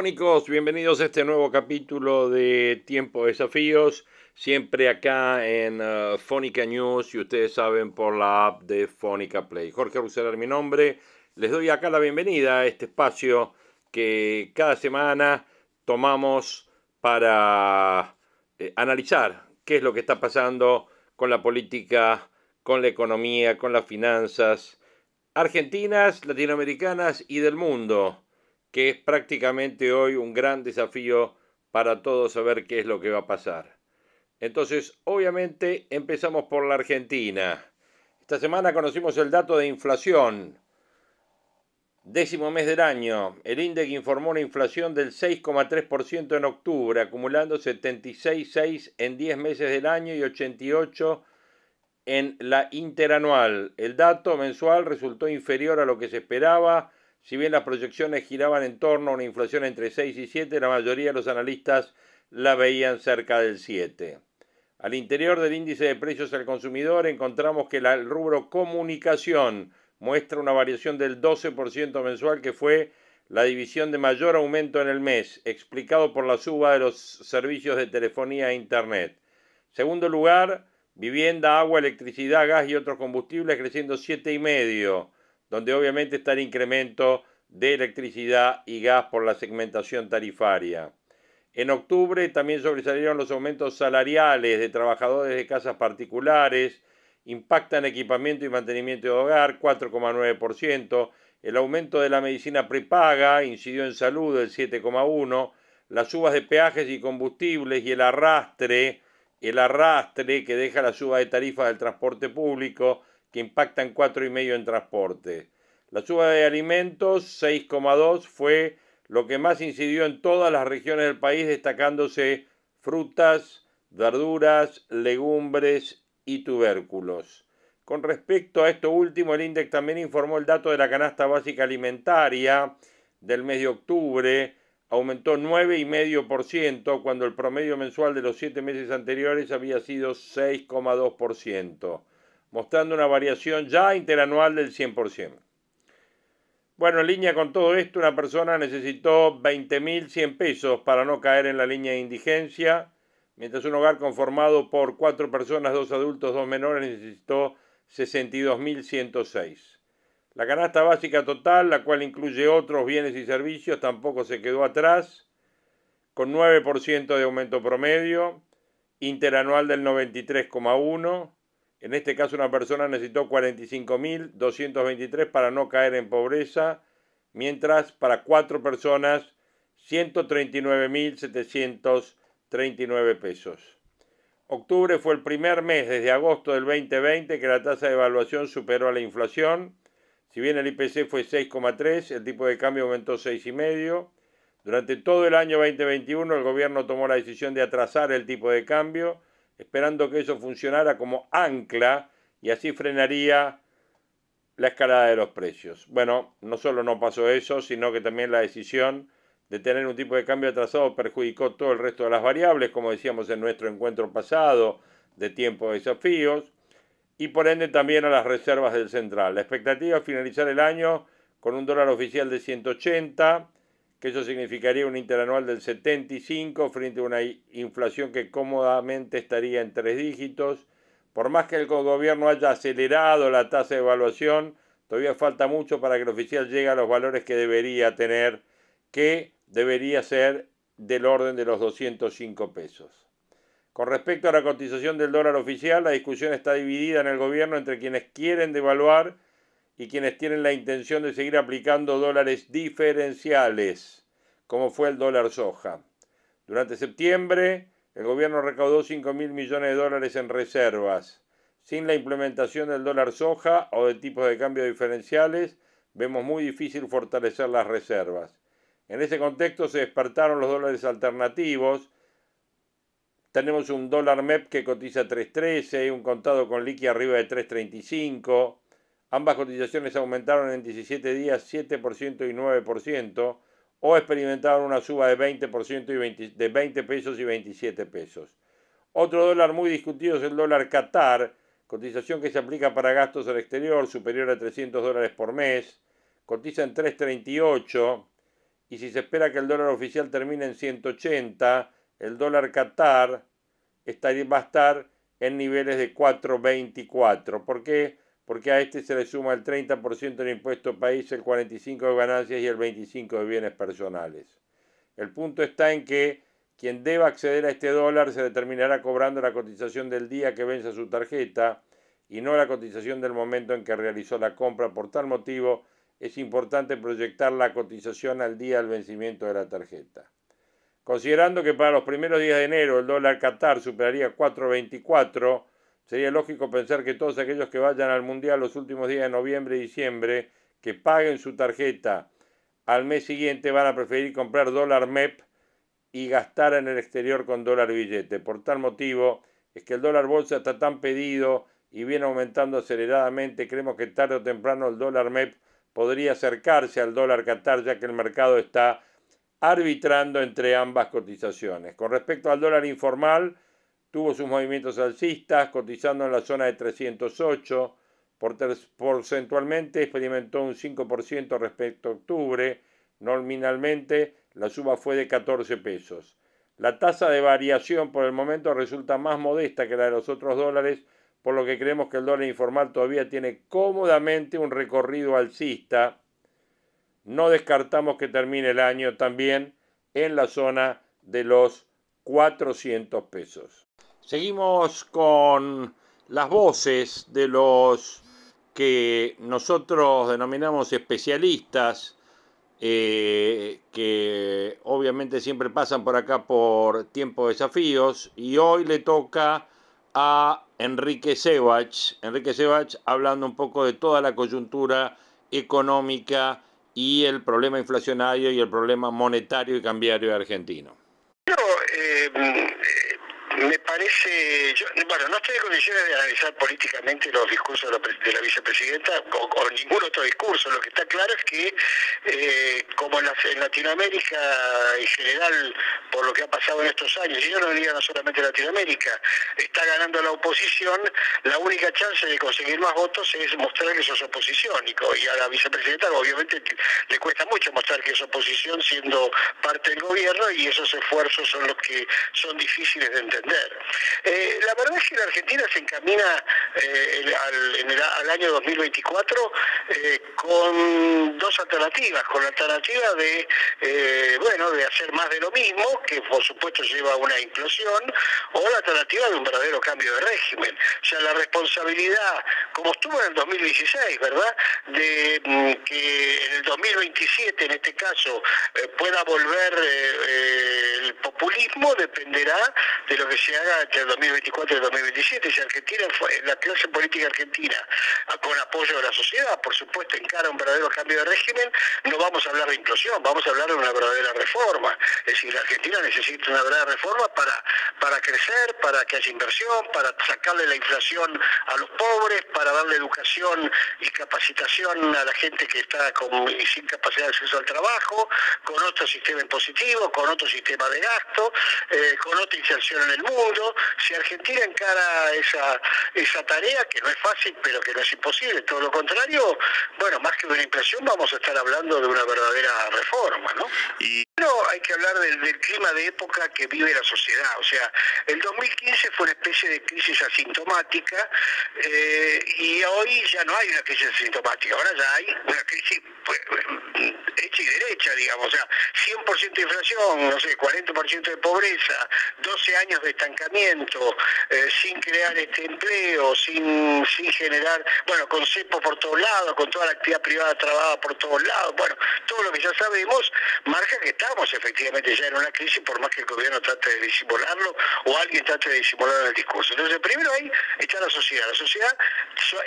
Hola fónicos, bienvenidos a este nuevo capítulo de Tiempo de Desafíos, siempre acá en uh, Fónica News y ustedes saben por la app de Fónica Play. Jorge Ruseler mi nombre, les doy acá la bienvenida a este espacio que cada semana tomamos para eh, analizar qué es lo que está pasando con la política, con la economía, con las finanzas argentinas, latinoamericanas y del mundo que es prácticamente hoy un gran desafío para todos saber qué es lo que va a pasar. Entonces, obviamente, empezamos por la Argentina. Esta semana conocimos el dato de inflación. Décimo mes del año, el INDEC informó una inflación del 6,3% en octubre, acumulando 76,6 en 10 meses del año y 88 en la interanual. El dato mensual resultó inferior a lo que se esperaba si bien las proyecciones giraban en torno a una inflación entre 6 y 7, la mayoría de los analistas la veían cerca del 7. Al interior del índice de precios al consumidor encontramos que el rubro comunicación muestra una variación del 12% mensual que fue la división de mayor aumento en el mes, explicado por la suba de los servicios de telefonía e Internet. Segundo lugar, vivienda, agua, electricidad, gas y otros combustibles creciendo 7,5% donde obviamente está el incremento de electricidad y gas por la segmentación tarifaria. En octubre también sobresalieron los aumentos salariales de trabajadores de casas particulares, impactan equipamiento y mantenimiento de hogar 4,9%, el aumento de la medicina prepaga incidió en salud del 7,1%, las subas de peajes y combustibles y el arrastre, el arrastre que deja la suba de tarifas del transporte público que impactan 4,5 en transporte. La suba de alimentos, 6,2, fue lo que más incidió en todas las regiones del país, destacándose frutas, verduras, legumbres y tubérculos. Con respecto a esto último, el INDEC también informó el dato de la canasta básica alimentaria del mes de octubre, aumentó 9,5% cuando el promedio mensual de los siete meses anteriores había sido 6,2% mostrando una variación ya interanual del 100%. Bueno, en línea con todo esto, una persona necesitó 20.100 pesos para no caer en la línea de indigencia, mientras un hogar conformado por cuatro personas, dos adultos, dos menores, necesitó 62.106. La canasta básica total, la cual incluye otros bienes y servicios, tampoco se quedó atrás, con 9% de aumento promedio, interanual del 93,1%, en este caso una persona necesitó 45.223 para no caer en pobreza, mientras para cuatro personas 139.739 pesos. Octubre fue el primer mes desde agosto del 2020 que la tasa de evaluación superó a la inflación. Si bien el IPC fue 6,3, el tipo de cambio aumentó 6,5. Durante todo el año 2021 el gobierno tomó la decisión de atrasar el tipo de cambio esperando que eso funcionara como ancla y así frenaría la escalada de los precios. Bueno, no solo no pasó eso, sino que también la decisión de tener un tipo de cambio atrasado perjudicó todo el resto de las variables, como decíamos en nuestro encuentro pasado de tiempo de desafíos, y por ende también a las reservas del central. La expectativa es finalizar el año con un dólar oficial de 180, que eso significaría un interanual del 75 frente a una inflación que cómodamente estaría en tres dígitos. Por más que el gobierno haya acelerado la tasa de evaluación, todavía falta mucho para que el oficial llegue a los valores que debería tener, que debería ser del orden de los 205 pesos. Con respecto a la cotización del dólar oficial, la discusión está dividida en el gobierno entre quienes quieren devaluar y quienes tienen la intención de seguir aplicando dólares diferenciales, como fue el dólar soja. Durante septiembre, El gobierno recaudó 5 mil millones de dólares en reservas. Sin la implementación del dólar soja o de tipos de cambio diferenciales, vemos muy difícil fortalecer las reservas. En ese contexto se despertaron los dólares alternativos. Tenemos un dólar MEP que cotiza 3.13 y un contado con liqui arriba de 3.35. Ambas cotizaciones aumentaron en 17 días 7% y 9% o experimentaron una suba de 20%, y de 20 pesos y 27 pesos. Otro dólar muy discutido es el dólar Qatar, cotización que se aplica para gastos al exterior superior a 300 dólares por mes, cotiza en 3.38 y si se espera que el dólar oficial termine en 180, el dólar Qatar va a estar en niveles de 4.24. ¿Por qué? Porque a este se le suma el 30% del impuesto país, el 45% de ganancias y el 25% de bienes personales. El punto está en que quien deba acceder a este dólar se determinará cobrando la cotización del día que vence su tarjeta y no la cotización del momento en que realizó la compra. Por tal motivo, es importante proyectar la cotización al día del vencimiento de la tarjeta. Considerando que para los primeros días de enero el dólar Qatar superaría 4.24, sería lógico pensar que todos aquellos que vayan al Mundial los últimos días de noviembre y diciembre, que paguen su tarjeta al mes siguiente, van a preferir comprar dólar MEP y gastar en el exterior con dólar billete. Por tal motivo es que el dólar bolsa está tan pedido y viene aumentando aceleradamente. Creemos que tarde o temprano el dólar MEP podría acercarse al dólar Qatar ya que el mercado está arbitrando entre ambas cotizaciones. Con respecto al dólar informal, tuvo sus movimientos alcistas, cotizando en la zona de 308, porcentualmente experimentó un 5% respecto a octubre, nominalmente la suba fue de 14 pesos. La tasa de variación por el momento resulta más modesta que la de los otros dólares, por lo que creemos que el dólar informal todavía tiene cómodamente un recorrido alcista. No descartamos que termine el año también en la zona de los 400 pesos. Seguimos con las voces de los que nosotros denominamos especialistas eh, que obviamente siempre pasan por acá por tiempo de desafíos y hoy le toca a Enrique Sebach, Enrique Sebach hablando un poco de toda la coyuntura económica y el problema inflacionario y el problema monetario y cambiario argentino. Eh, me parece, bueno, no estoy en condiciones de analizar políticamente los discursos de la, vicepresidenta o, ningún otro discurso. Lo que está claro es que, eh, como en, Latinoamérica en general, por lo que ha pasado en estos años, y yo no diría no solamente Latinoamérica, está ganando la oposición, la única chance de conseguir más votos es mostrar que sos oposición. Y, a la vicepresidenta obviamente le cuesta mucho mostrar que es oposición siendo parte del gobierno y esos esfuerzos son los que son difíciles de entender. Eh, la verdad es que la Argentina se encamina eh, al, año 2024 eh, con dos alternativas, con la alternativa de, bueno, de hacer más de lo mismo, que por supuesto lleva a una implosión, o la alternativa de un verdadero cambio de régimen. O sea, la responsabilidad, como estuvo en el 2016, ¿verdad?, de mm, que en el 2027, en este caso, pueda volver el populismo, dependerá de lo que se haga entre el 2024 y el 2027. Si Argentina, la clase política argentina, con apoyo de la sociedad, por supuesto, encara un verdadero cambio de régimen, no vamos a hablar de implosión, vamos a hablar de una verdadera reforma. Es decir, la Argentina necesita una verdadera reforma para, para crecer, para que haya inversión, para sacarle la inflación a los pobres, para darle educación y capacitación a la gente que está con, sin capacidad de acceso al trabajo, con otro sistema impositivo, con otro sistema de gasto, eh, con otra inserción en el mundo, si Argentina encara esa, esa tarea, que no es fácil, pero que no es imposible, todo lo contrario, bueno, más que de una impresión, vamos a estar hablando de una verdadera reforma, ¿no? Y no hay que hablar del, clima de época que vive la sociedad, o sea, el 2015 fue una especie de crisis asintomática eh, y hoy ya no hay una crisis asintomática, ahora ya hay una crisis pues, hecha y derecha, digamos, o sea, 100% de inflación, no sé, 40% de pobreza, 12 años de estancamiento, eh, sin crear este empleo, sin, sin generar, bueno, con CEPO por todos lados, con toda la actividad privada trabajada por todos lados, bueno, todo lo que ya sabemos marca que estamos efectivamente ya en una crisis por más que el gobierno trate de disimularlo o alguien trate de disimularlo en el discurso. Entonces, primero ahí está la sociedad. La sociedad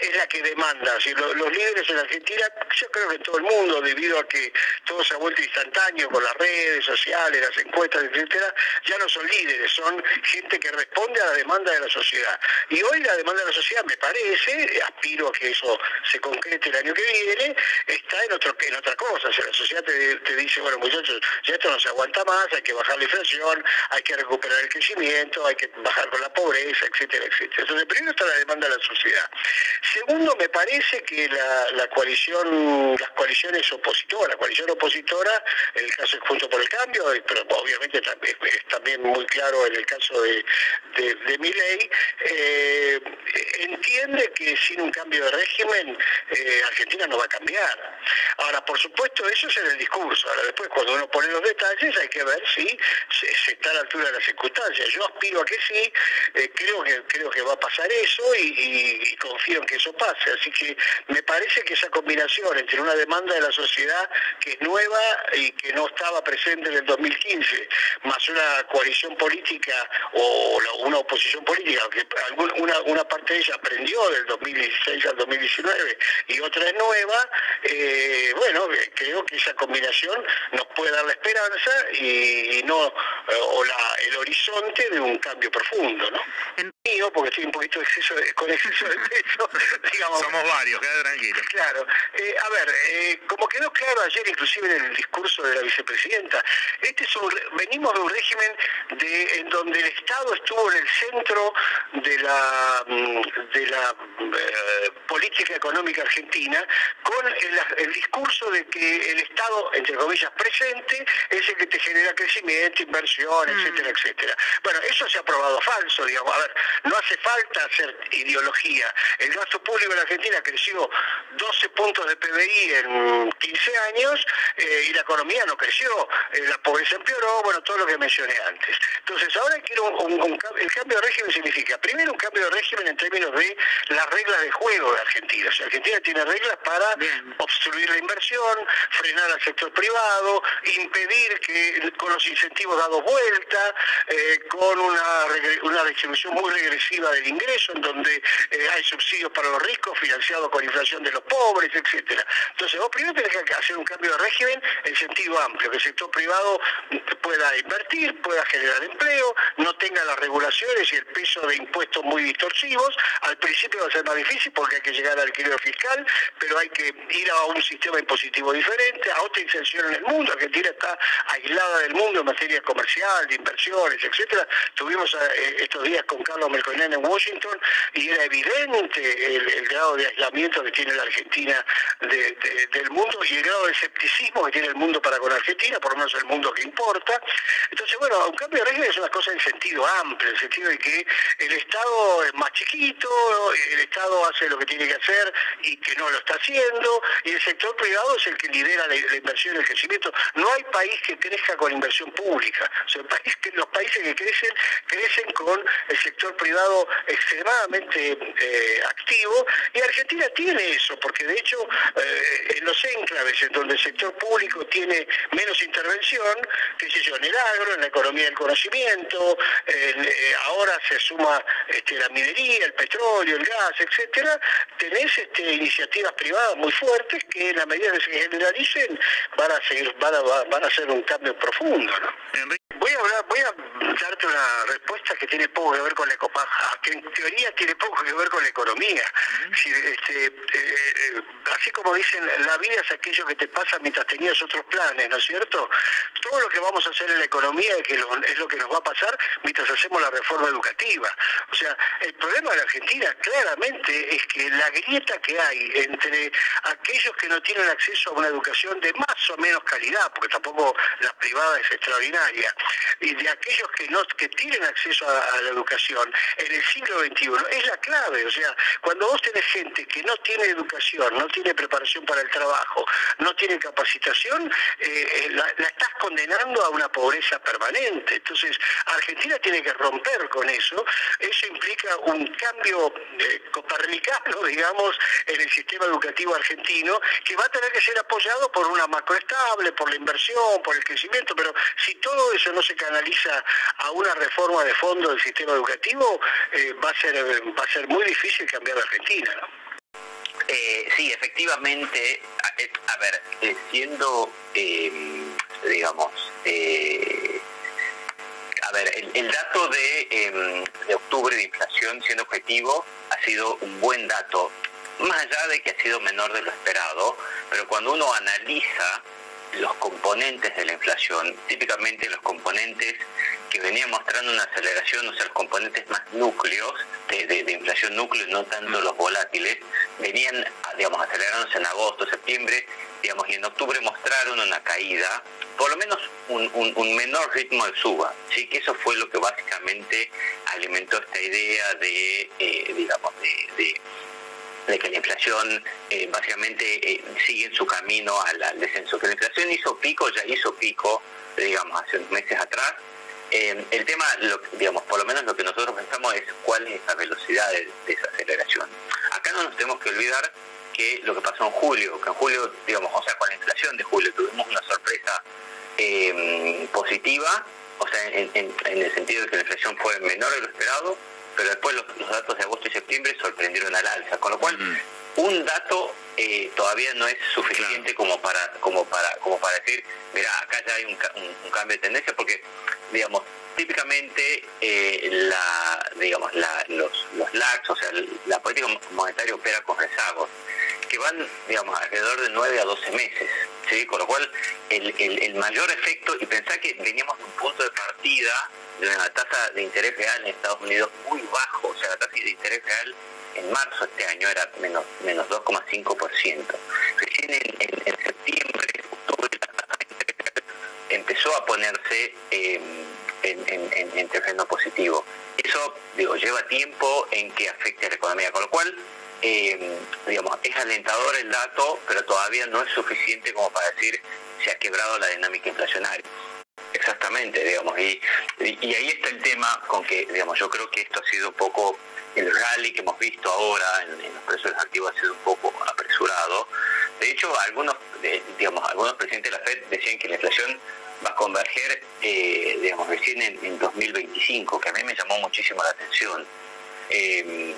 es la que demanda. los, líderes en Argentina, yo creo que en todo el mundo, debido a que todo se ha vuelto instantáneo con las redes sociales, las encuestas, etcétera, ya no son líderes, son gente que responde a la demanda de la sociedad. Y hoy la demanda de la sociedad, me parece, aspiro a que eso se concrete el año que viene, está en, otro, en otra cosa. O sea, la sociedad te, te dice, bueno muchachos, ya esto no se aguanta más, hay que bajar la inflación, hay que recuperar el crecimiento, hay que bajar con la pobreza, etcétera, etcétera. Entonces, primero está la demanda de la sociedad. Segundo, me parece que la, coalición, las coaliciones opositoras, la coalición opositora, en el caso de Junto por el Cambio, pero obviamente también, es también muy claro en el caso de, de, de Miley, eh, entiende que sin un cambio de régimen eh, Argentina no va a cambiar. Ahora, por supuesto, eso es en el discurso. Ahora, después, cuando uno pone los detalles, hay que ver si se, está a la altura de las circunstancias. Yo aspiro a que sí, eh, creo, que, creo que va a pasar eso y, confío en que eso pase. Así que me parece que esa combinación entre una demanda de la sociedad que es nueva y que no estaba presente en el 2015, más una coalición política o una oposición política, que una, una parte de ella aprendió del 2016 al 2019 y otra es nueva, eh, bueno, creo que esa combinación nos puede dar la esperanza y, no eh, o la, el horizonte de un cambio profundo, ¿no? Mío, porque estoy un poquito exceso con exceso de peso, digamos. Somos varios, queda tranquilo. Claro. Eh, a ver, eh, como quedó claro ayer, inclusive en el discurso de la vicepresidenta, este es venimos de un régimen de, en donde el Estado estuvo en el centro de la, mm, de la política económica argentina, con el, el discurso de que el Estado, entre comillas, presente, es el que te genera crecimiento, inversión, mm. etcétera, etcétera. Bueno, eso se ha probado falso, digamos. A ver, no hace falta hacer ideología. El gasto público en Argentina creció 12 puntos de PBI en 15 años eh, y la economía no creció, eh, la pobreza empeoró, bueno, todo lo que mencioné antes. Entonces, ahora quiero un, el cambio de régimen significa, primero, un cambio de régimen en términos de las reglas de juego de Argentina. O sea, Argentina tiene reglas para obstruir la inversión, frenar al sector privado, impedir que con los incentivos dados vuelta, eh, con una, una distribución muy regresiva del ingreso, en donde eh, hay subsidios para los ricos financiados con inflación de los pobres, etcétera. Entonces, vos primero tenés que hacer un cambio de régimen en sentido amplio, que el sector privado pueda invertir, pueda generar empleo, no tenga regulaciones y el peso de impuestos muy distorsivos. Al principio va a ser más difícil porque hay que llegar al equilibrio fiscal, pero hay que ir a un sistema impositivo diferente, a otra inserción en el mundo. Argentina está aislada del mundo en materia comercial, de inversiones, etcétera. Tuvimos eh, estos días con Carlos Melconian en Washington y era evidente el, grado de aislamiento que tiene la Argentina del mundo y el grado de escepticismo que tiene el mundo para con Argentina, por lo menos el mundo que importa. Entonces, bueno, un cambio de régimen es una cosa en sentido amplio, en el sentido de que el Estado es más chiquito, el Estado hace lo que tiene que hacer y que no lo está haciendo, y el sector privado es el que lidera la, inversión y el crecimiento. No hay país que crezca con inversión pública. O sea, los países que crecen, crecen con el sector privado extremadamente eh, activo, y Argentina tiene eso, porque de hecho eh, en los enclaves en donde el sector público tiene menos intervención, qué sé yo, en el agro, en la economía del conocimiento, eh, ahora se suma este, la minería, el petróleo, el gas, etcétera, tenés este, iniciativas privadas muy fuertes que en la medida que se generalicen van a seguir, van a, van a hacer un cambio profundo, ¿no? Voy a, hablar, voy a darte una respuesta que tiene poco que ver con la ecopaja, que en teoría tiene poco que ver con la economía. Este, eh, eh, así como dicen, la vida es aquello que te pasa mientras tenías otros planes, ¿no es cierto? Todo lo que vamos a hacer en la economía es, que es lo que nos va a pasar mientras hacemos la reforma educativa. O sea, el problema de la Argentina claramente es que la grieta que hay entre aquellos que no tienen acceso a una educación de más o menos calidad, porque tampoco la privada es extraordinaria, y de aquellos que no que tienen acceso a, la educación en el siglo XXI es la clave. O sea, cuando vos tenés gente que no tiene educación, no tiene preparación para el trabajo, no tiene capacitación, eh, eh, la, estás condenando a una pobreza permanente. Entonces, Argentina tiene que romper con eso. Eso implica un cambio eh, copernicano, digamos, en el sistema educativo argentino, que va a tener que ser apoyado por una macroestable, por la inversión, por el crecimiento, pero si todo eso no se canaliza a una reforma de fondo del sistema educativo, eh, va, a ser, va a ser muy difícil cambiar Argentina, ¿no? Eh, sí, efectivamente, a, eh, ver, siendo, em, digamos, a ver, el, dato de, em, de octubre de inflación siendo objetivo ha sido un buen dato, más allá de que ha sido menor de lo esperado, pero cuando uno analiza los componentes de la inflación, típicamente los componentes que venían mostrando una aceleración, o sea, los componentes más núcleos de, inflación núcleo, no tanto los volátiles, venían, digamos, acelerándose en agosto, septiembre, digamos, y en octubre mostraron una caída, por lo menos un, menor ritmo de suba, ¿sí? que eso fue lo que básicamente alimentó esta idea de, eh, digamos, de de que la inflación eh, básicamente eh, sigue en su camino al, descenso. Que la inflación hizo pico, ya hizo pico, digamos, hace unos meses atrás. Eh, el tema, digamos, por lo menos lo que nosotros pensamos es cuál es esa velocidad de, desaceleración. Acá no nos tenemos que olvidar que lo que pasó en julio, que en julio, digamos, o sea, con la inflación de julio tuvimos una sorpresa positiva, o sea, en, en el sentido de que la inflación fue menor de lo esperado, pero después los, datos de agosto y septiembre sorprendieron al alza, con lo cual un dato eh, todavía no es suficiente como para como para como para decir, mira, acá ya hay un, cambio de tendencia, porque digamos típicamente eh, la digamos los los LACs, o sea, la política monetaria opera con rezagos que van, digamos, alrededor de 9 a 12 meses, ¿sí? Con lo cual, el, el mayor efecto, y pensá que veníamos de un punto de partida la tasa de interés real en Estados Unidos muy bajo, o sea, la tasa de interés real en marzo de este año era menos, menos 2,5%. Recién en, septiembre, octubre, la tasa de interés real empezó a ponerse em, en, terreno positivo. Eso, digo, lleva tiempo en que afecte a la economía, con lo cual, em, digamos, es alentador el dato, pero todavía no es suficiente como para decir se ha quebrado la dinámica inflacionaria. Exactamente, digamos, y, y, ahí está el tema con que, digamos, yo creo que esto ha sido un poco, el rally que hemos visto ahora en, los precios activos ha sido un poco apresurado. De hecho, algunos, digamos, algunos presidentes de la FED decían que la inflación va a converger, eh, digamos, recién en, 2025, que a mí me llamó muchísimo la atención. Em,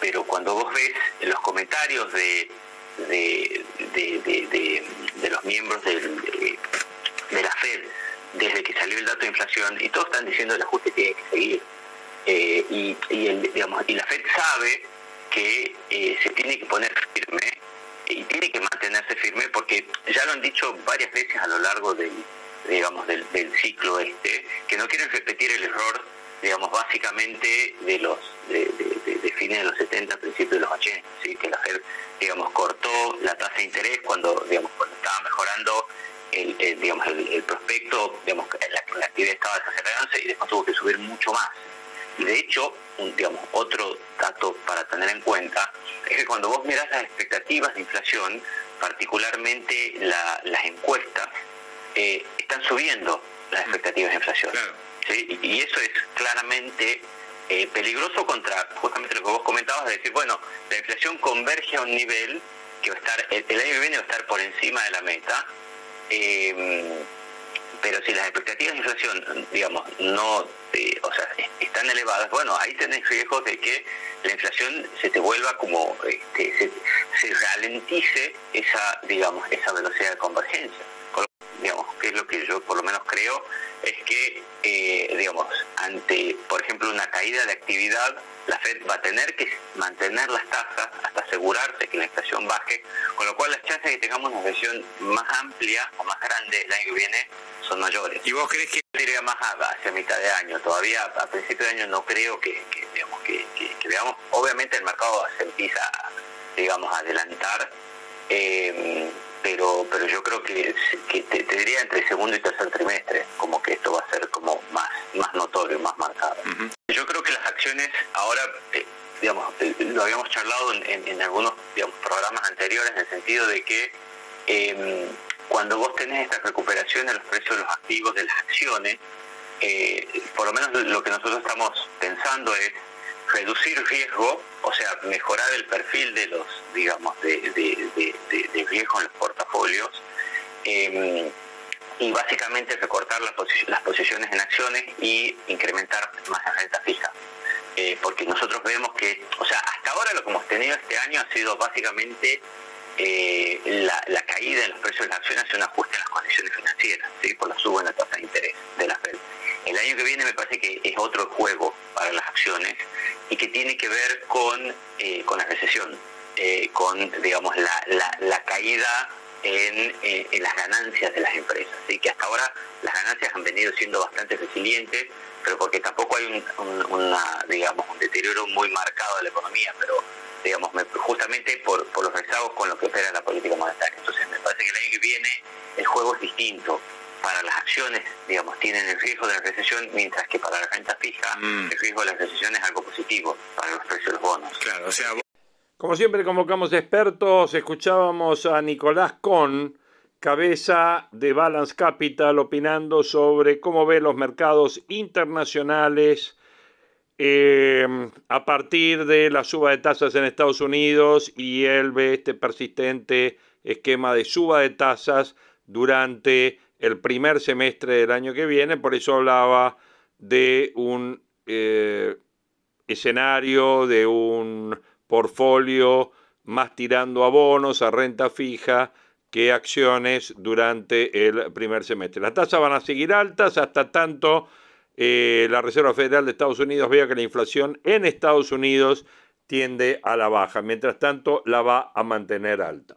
pero cuando vos ves los comentarios de, de, los miembros de la FED, desde que salió el dato de inflación y todos están diciendo el ajuste tiene que seguir. Eh, y, y, la FED sabe que eh, se tiene que poner firme y tiene que mantenerse firme porque ya lo han dicho varias veces a lo largo del, digamos, del, ciclo este, que no quieren repetir el error, digamos, básicamente de los de, fines de los 70, principios de los 80, ¿sí? que la FED, digamos, cortó la tasa de interés cuando, digamos, cuando estaba mejorando el, digamos, el, prospecto, digamos, la, la, actividad estaba desacelerándose y después tuvo que subir mucho más. De hecho, un, digamos, otro dato para tener en cuenta es que cuando vos mirás las expectativas de inflación, particularmente las encuestas, eh, están subiendo las mm. expectativas de inflación. Y, eso es claramente eh, peligroso contra justamente lo que vos comentabas, de decir, bueno, la inflación converge a un nivel que va a estar, el, el año que viene va a estar por encima de la meta, eh, pero si las expectativas de inflación, digamos, no, eh, o sea, están elevadas, bueno, ahí tenés riesgos de que la inflación se te vuelva como, este, se, ralentice esa, digamos, esa velocidad de convergencia. Digamos, que es lo que yo por lo menos creo, es que, eh, digamos, ante, por ejemplo, una caída de actividad, la Fed va a tener que mantener las tasas hasta asegurarse que la inflación baje, con lo cual las chances de que tengamos una recesión más amplia o más grande el año que viene son mayores. ¿Y vos crees que iría más hacia mitad de año? Todavía a principio de año no creo que, digamos, que, veamos, obviamente el mercado se empieza, digamos, a adelantar. Eh, pero pero yo creo que, te, diría entre segundo y tercer trimestre, como que esto va a ser como más, más notorio, más marcado. Yo creo que las acciones ahora, eh, digamos, eh, lo habíamos charlado en, en, algunos digamos, programas anteriores, en el sentido de que em, cuando vos tenés estas recuperaciones de los precios de los activos, de las acciones, eh, por lo menos lo que nosotros estamos pensando es reducir riesgo, o sea, mejorar el perfil de los, digamos, de, riesgo en los portafolios em, y básicamente recortar las, posiciones en acciones y incrementar más la renta fija. Eh, porque nosotros vemos que, o sea, hasta ahora lo que hemos tenido este año ha sido básicamente eh, la, caída en los precios de las acciones y un ajuste en las condiciones financieras, por la suba en la tasa de interés de la Fed. El año que viene me parece que es otro juego para las acciones y que tiene que ver con, eh, con la recesión, con digamos la, caída en, en, las ganancias de las empresas. ¿sí? Que hasta ahora las ganancias han venido siendo bastante resilientes, pero porque tampoco hay un, digamos, un deterioro muy marcado de la economía, pero digamos, justamente por, los rezagos con lo que opera la política monetaria. Entonces me parece que el año que viene el juego es distinto. Para las acciones, digamos, tienen el riesgo de la recesión, mientras que para la renta fija mm. el riesgo de la recesión es algo positivo para los precios de los bonos. Claro, o sea... Como siempre convocamos expertos, escuchábamos a Nicolás Con, cabeza de Balance Capital, opinando sobre cómo ve los mercados internacionales eh, a partir de la suba de tasas en Estados Unidos y él ve este persistente esquema de suba de tasas durante el primer semestre del año que viene, por eso hablaba de un eh, escenario, de un portfolio más tirando a bonos, a renta fija, que acciones durante el primer semestre. Las tasas van a seguir altas hasta tanto eh, la Reserva Federal de Estados Unidos vea que la inflación en Estados Unidos tiende a la baja. Mientras tanto, la va a mantener alta.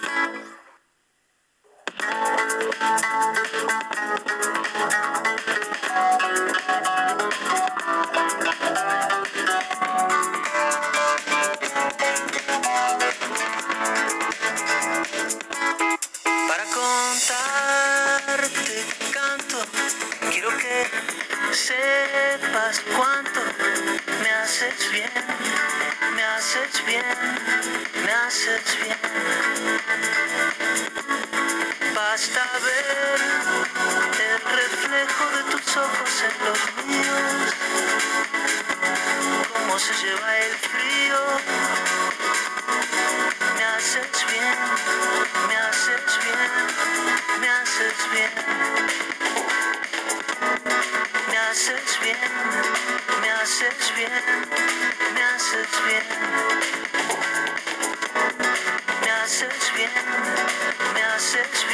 Sepas cuánto me haces bien, me haces bien, me haces bien. Basta ver el reflejo de tus ojos en los míos, cómo se lleva el frío. Me haces bien, me haces bien, me haces bien. Me haces bien, me haces bien, me haces bien. Me haces bien, me haces bien.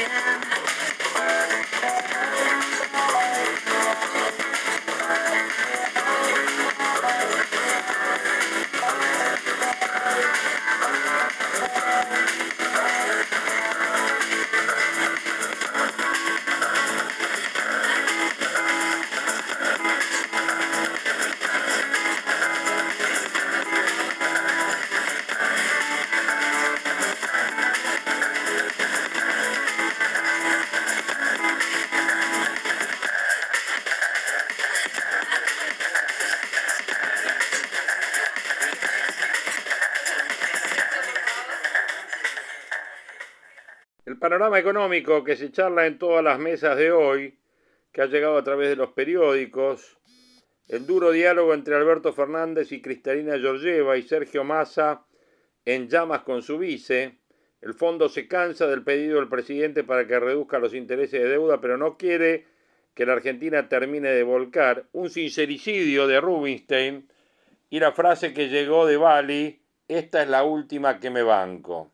Panorama económico que se charla en todas las mesas de hoy, que ha llegado a través de los periódicos, el duro diálogo entre Alberto Fernández y Cristalina Georgieva y Sergio Massa en llamas con su vice, el fondo se cansa del pedido del presidente para que reduzca los intereses de deuda, pero no quiere que la Argentina termine de volcar, un sincericidio de Rubinstein y la frase que llegó de Bali, esta es la última que me banco.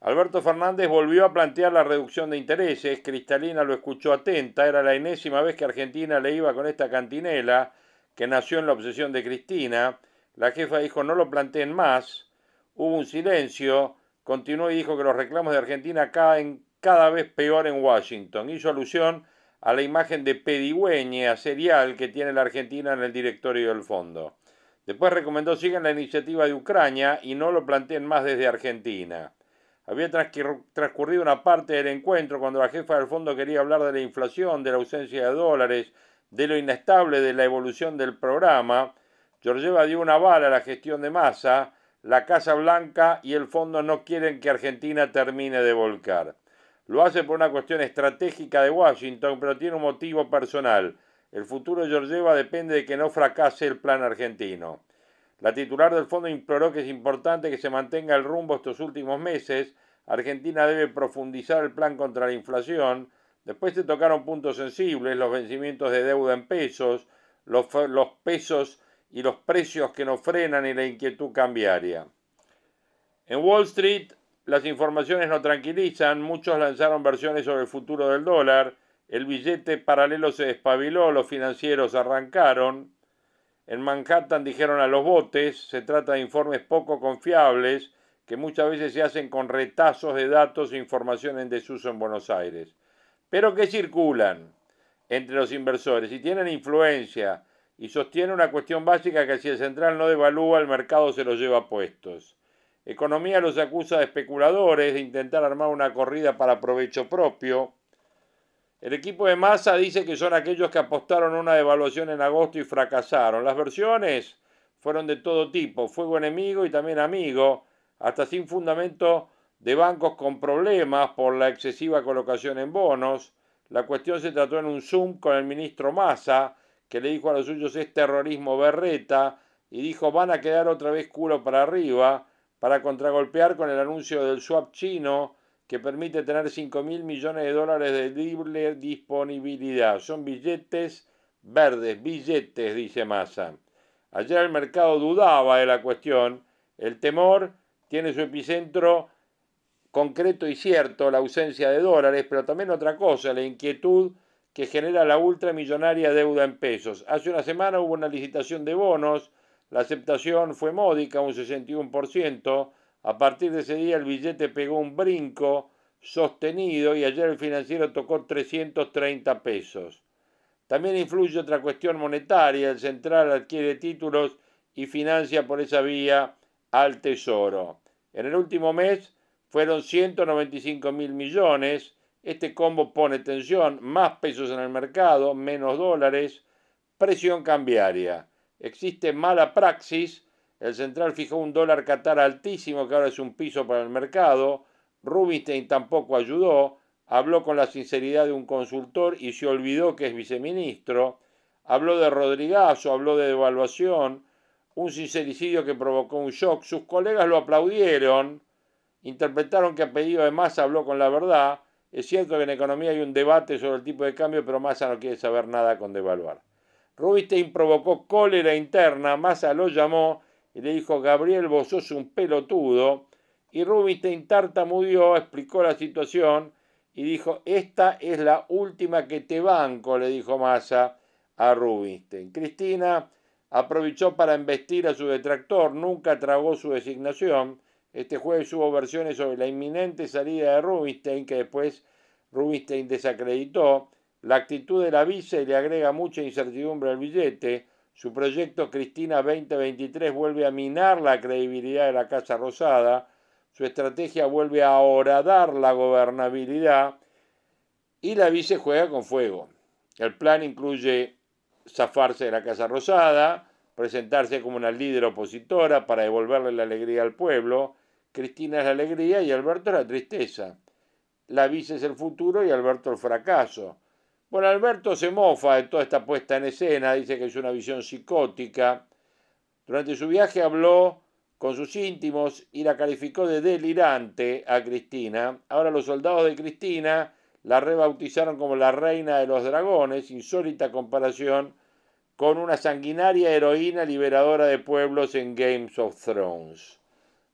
Alberto Fernández volvió a plantear la reducción de intereses, Cristalina lo escuchó atenta, era la enésima vez que Argentina le iba con esta cantinela, que nació en la obsesión de Cristina, la jefa dijo no lo planteen más, hubo un silencio, continuó y dijo que los reclamos de Argentina caen cada vez peor en Washington. Hizo alusión a la imagen de pedigüeña serial que tiene la Argentina en el directorio del fondo. Después recomendó sigan la iniciativa de Ucrania y no lo planteen más desde Argentina. Había transcurrido una parte del encuentro cuando la jefa del fondo quería hablar de la inflación, de la ausencia de dólares, de lo inestable de la evolución del programa. Georgieva dio una bala a la gestión de masa la Casa Blanca y el fondo no quieren que Argentina termine de volcar. Lo hace por una cuestión estratégica de Washington, pero tiene un motivo personal. El futuro de Georgieva depende de que no fracase el plan argentino. La titular del fondo imploró que es importante que se mantenga el rumbo estos últimos meses. Argentina debe profundizar el plan contra la inflación. Después se tocaron puntos sensibles, los vencimientos de deuda en pesos, los, pesos y los precios que nos frenan y la inquietud cambiaria. En Wall Street las informaciones no tranquilizan, muchos lanzaron versiones sobre el futuro del dólar, el billete paralelo se despabiló, los financieros arrancaron, en Manhattan dijeron a los botes, se trata de informes poco confiables que muchas veces se hacen con retazos de datos e información en desuso en Buenos Aires, pero que circulan entre los inversores y tienen influencia y sostiene una cuestión básica que si el central no devalúa, el mercado se los lleva puestos. Economía los acusa de especuladores, de intentar armar una corrida para provecho propio. El equipo de masa dice que son aquellos que apostaron una devaluación en agosto y fracasaron. Las versiones fueron de todo tipo, fuego enemigo y también amigo, hasta sin fundamento de bancos con problemas por la excesiva colocación en bonos. La cuestión se trató en un Zoom con el ministro Massa, que le dijo a los suyos es terrorismo berreta y dijo van a quedar otra vez culo para arriba para contragolpear con el anuncio del swap chino que permite tener 5 mil millones de dólares de libre disponibilidad. Son billetes verdes, billetes, dice Massa. Ayer el mercado dudaba de la cuestión. El temor tiene su epicentro concreto y cierto, la ausencia de dólares, pero también otra cosa, la inquietud que genera la ultramillonaria deuda en pesos. Hace una semana hubo una licitación de bonos, la aceptación fue módica, un 61%. A partir de ese día el billete pegó un brinco sostenido y ayer el financiero tocó 330 pesos. También influye otra cuestión monetaria, el central adquiere títulos y financia por esa vía al Tesoro. En el último mes fueron 195 mil millones, este combo pone tensión, más pesos en el mercado, menos dólares, presión cambiaria. Existe mala praxis, el central fijó un dólar Qatar altísimo que ahora es un piso para el mercado, Rubinstein tampoco ayudó, habló con la sinceridad de un consultor y se olvidó que es viceministro, habló de Rodrigazo, habló de devaluación, un sincericidio que provocó un shock, sus colegas lo aplaudieron, interpretaron que a pedido de Massa habló con la verdad, es cierto que en economía hay un debate sobre el tipo de cambio, pero Massa no quiere saber nada con devaluar. Rubinstein provocó cólera interna, Massa lo llamó y le dijo, Gabriel, vos sos un pelotudo. Y Rubinstein tartamudeó, explicó la situación y dijo, esta es la última que te banco, le dijo Massa a Rubinstein. Cristina aprovechó para embestir a su detractor, nunca tragó su designación este jueves hubo versiones sobre la inminente salida de Rubinstein, que después Rubinstein desacreditó. La actitud de la vice le agrega mucha incertidumbre al billete. Su proyecto Cristina 2023 vuelve a minar la credibilidad de la Casa Rosada. Su estrategia vuelve a horadar la gobernabilidad. Y la vice juega con fuego. El plan incluye zafarse de la Casa Rosada, presentarse como una líder opositora para devolverle la alegría al pueblo. Cristina es la alegría y Alberto es la tristeza. la vice es el futuro y Alberto el fracaso. Bueno, Alberto se mofa de toda esta puesta en escena, dice que es una visión psicótica. Durante su viaje habló con sus íntimos y la calificó de delirante a Cristina. Ahora los soldados de Cristina la rebautizaron como la reina de los dragones, insólita comparación con una sanguinaria heroína liberadora de pueblos en Games of Thrones.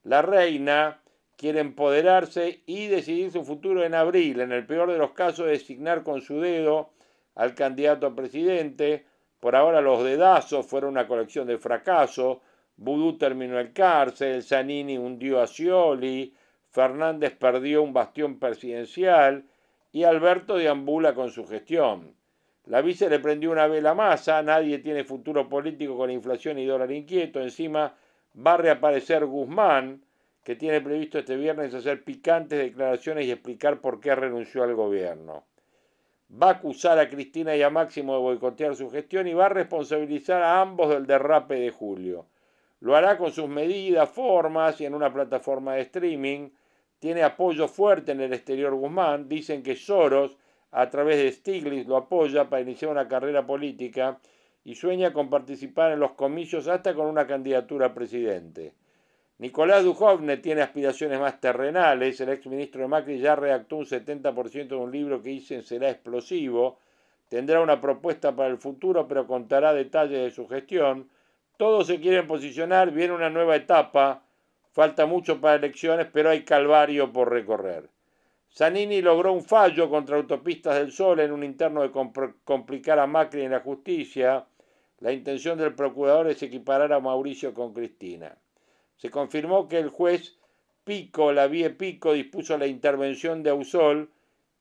La reina quiere empoderarse y decidir su futuro en abril, en el peor de los casos designar con su dedo al candidato a presidente. Por ahora los dedazos fueron una colección de fracasos. Vudú terminó en cárcel, Zanini hundió a Scioli, Fernández perdió un bastión presidencial y Alberto deambula con su gestión. La vice le prendió una vela masa, nadie tiene futuro político con inflación y dólar inquieto. Encima va a reaparecer Guzmán, que tiene previsto este viernes hacer picantes declaraciones y explicar por qué renunció al gobierno. Va a acusar a Cristina y a Máximo de boicotear su gestión y va a responsabilizar a ambos del derrape de julio. Lo hará con sus medidas, formas y en una plataforma de streaming. Tiene apoyo fuerte en el exterior Guzmán. Dicen que Soros a través de Stiglitz lo apoya para iniciar una carrera política y sueña con participar en los comicios hasta con una candidatura a presidente. Nicolás Dujovne tiene aspiraciones más terrenales. El exministro de Macri ya redactó un 70% de un libro que dicen será explosivo. Tendrá una propuesta para el futuro, pero contará detalles de su gestión. Todos se quieren posicionar, viene una nueva etapa. Falta mucho para elecciones, pero hay calvario por recorrer. Zanini logró un fallo contra Autopistas del Sol en un interno de complicar a Macri en la justicia. La intención del procurador es equiparar a Mauricio con Cristina. Se confirmó que el juez Pico, la vie Pico, dispuso la intervención de Ausol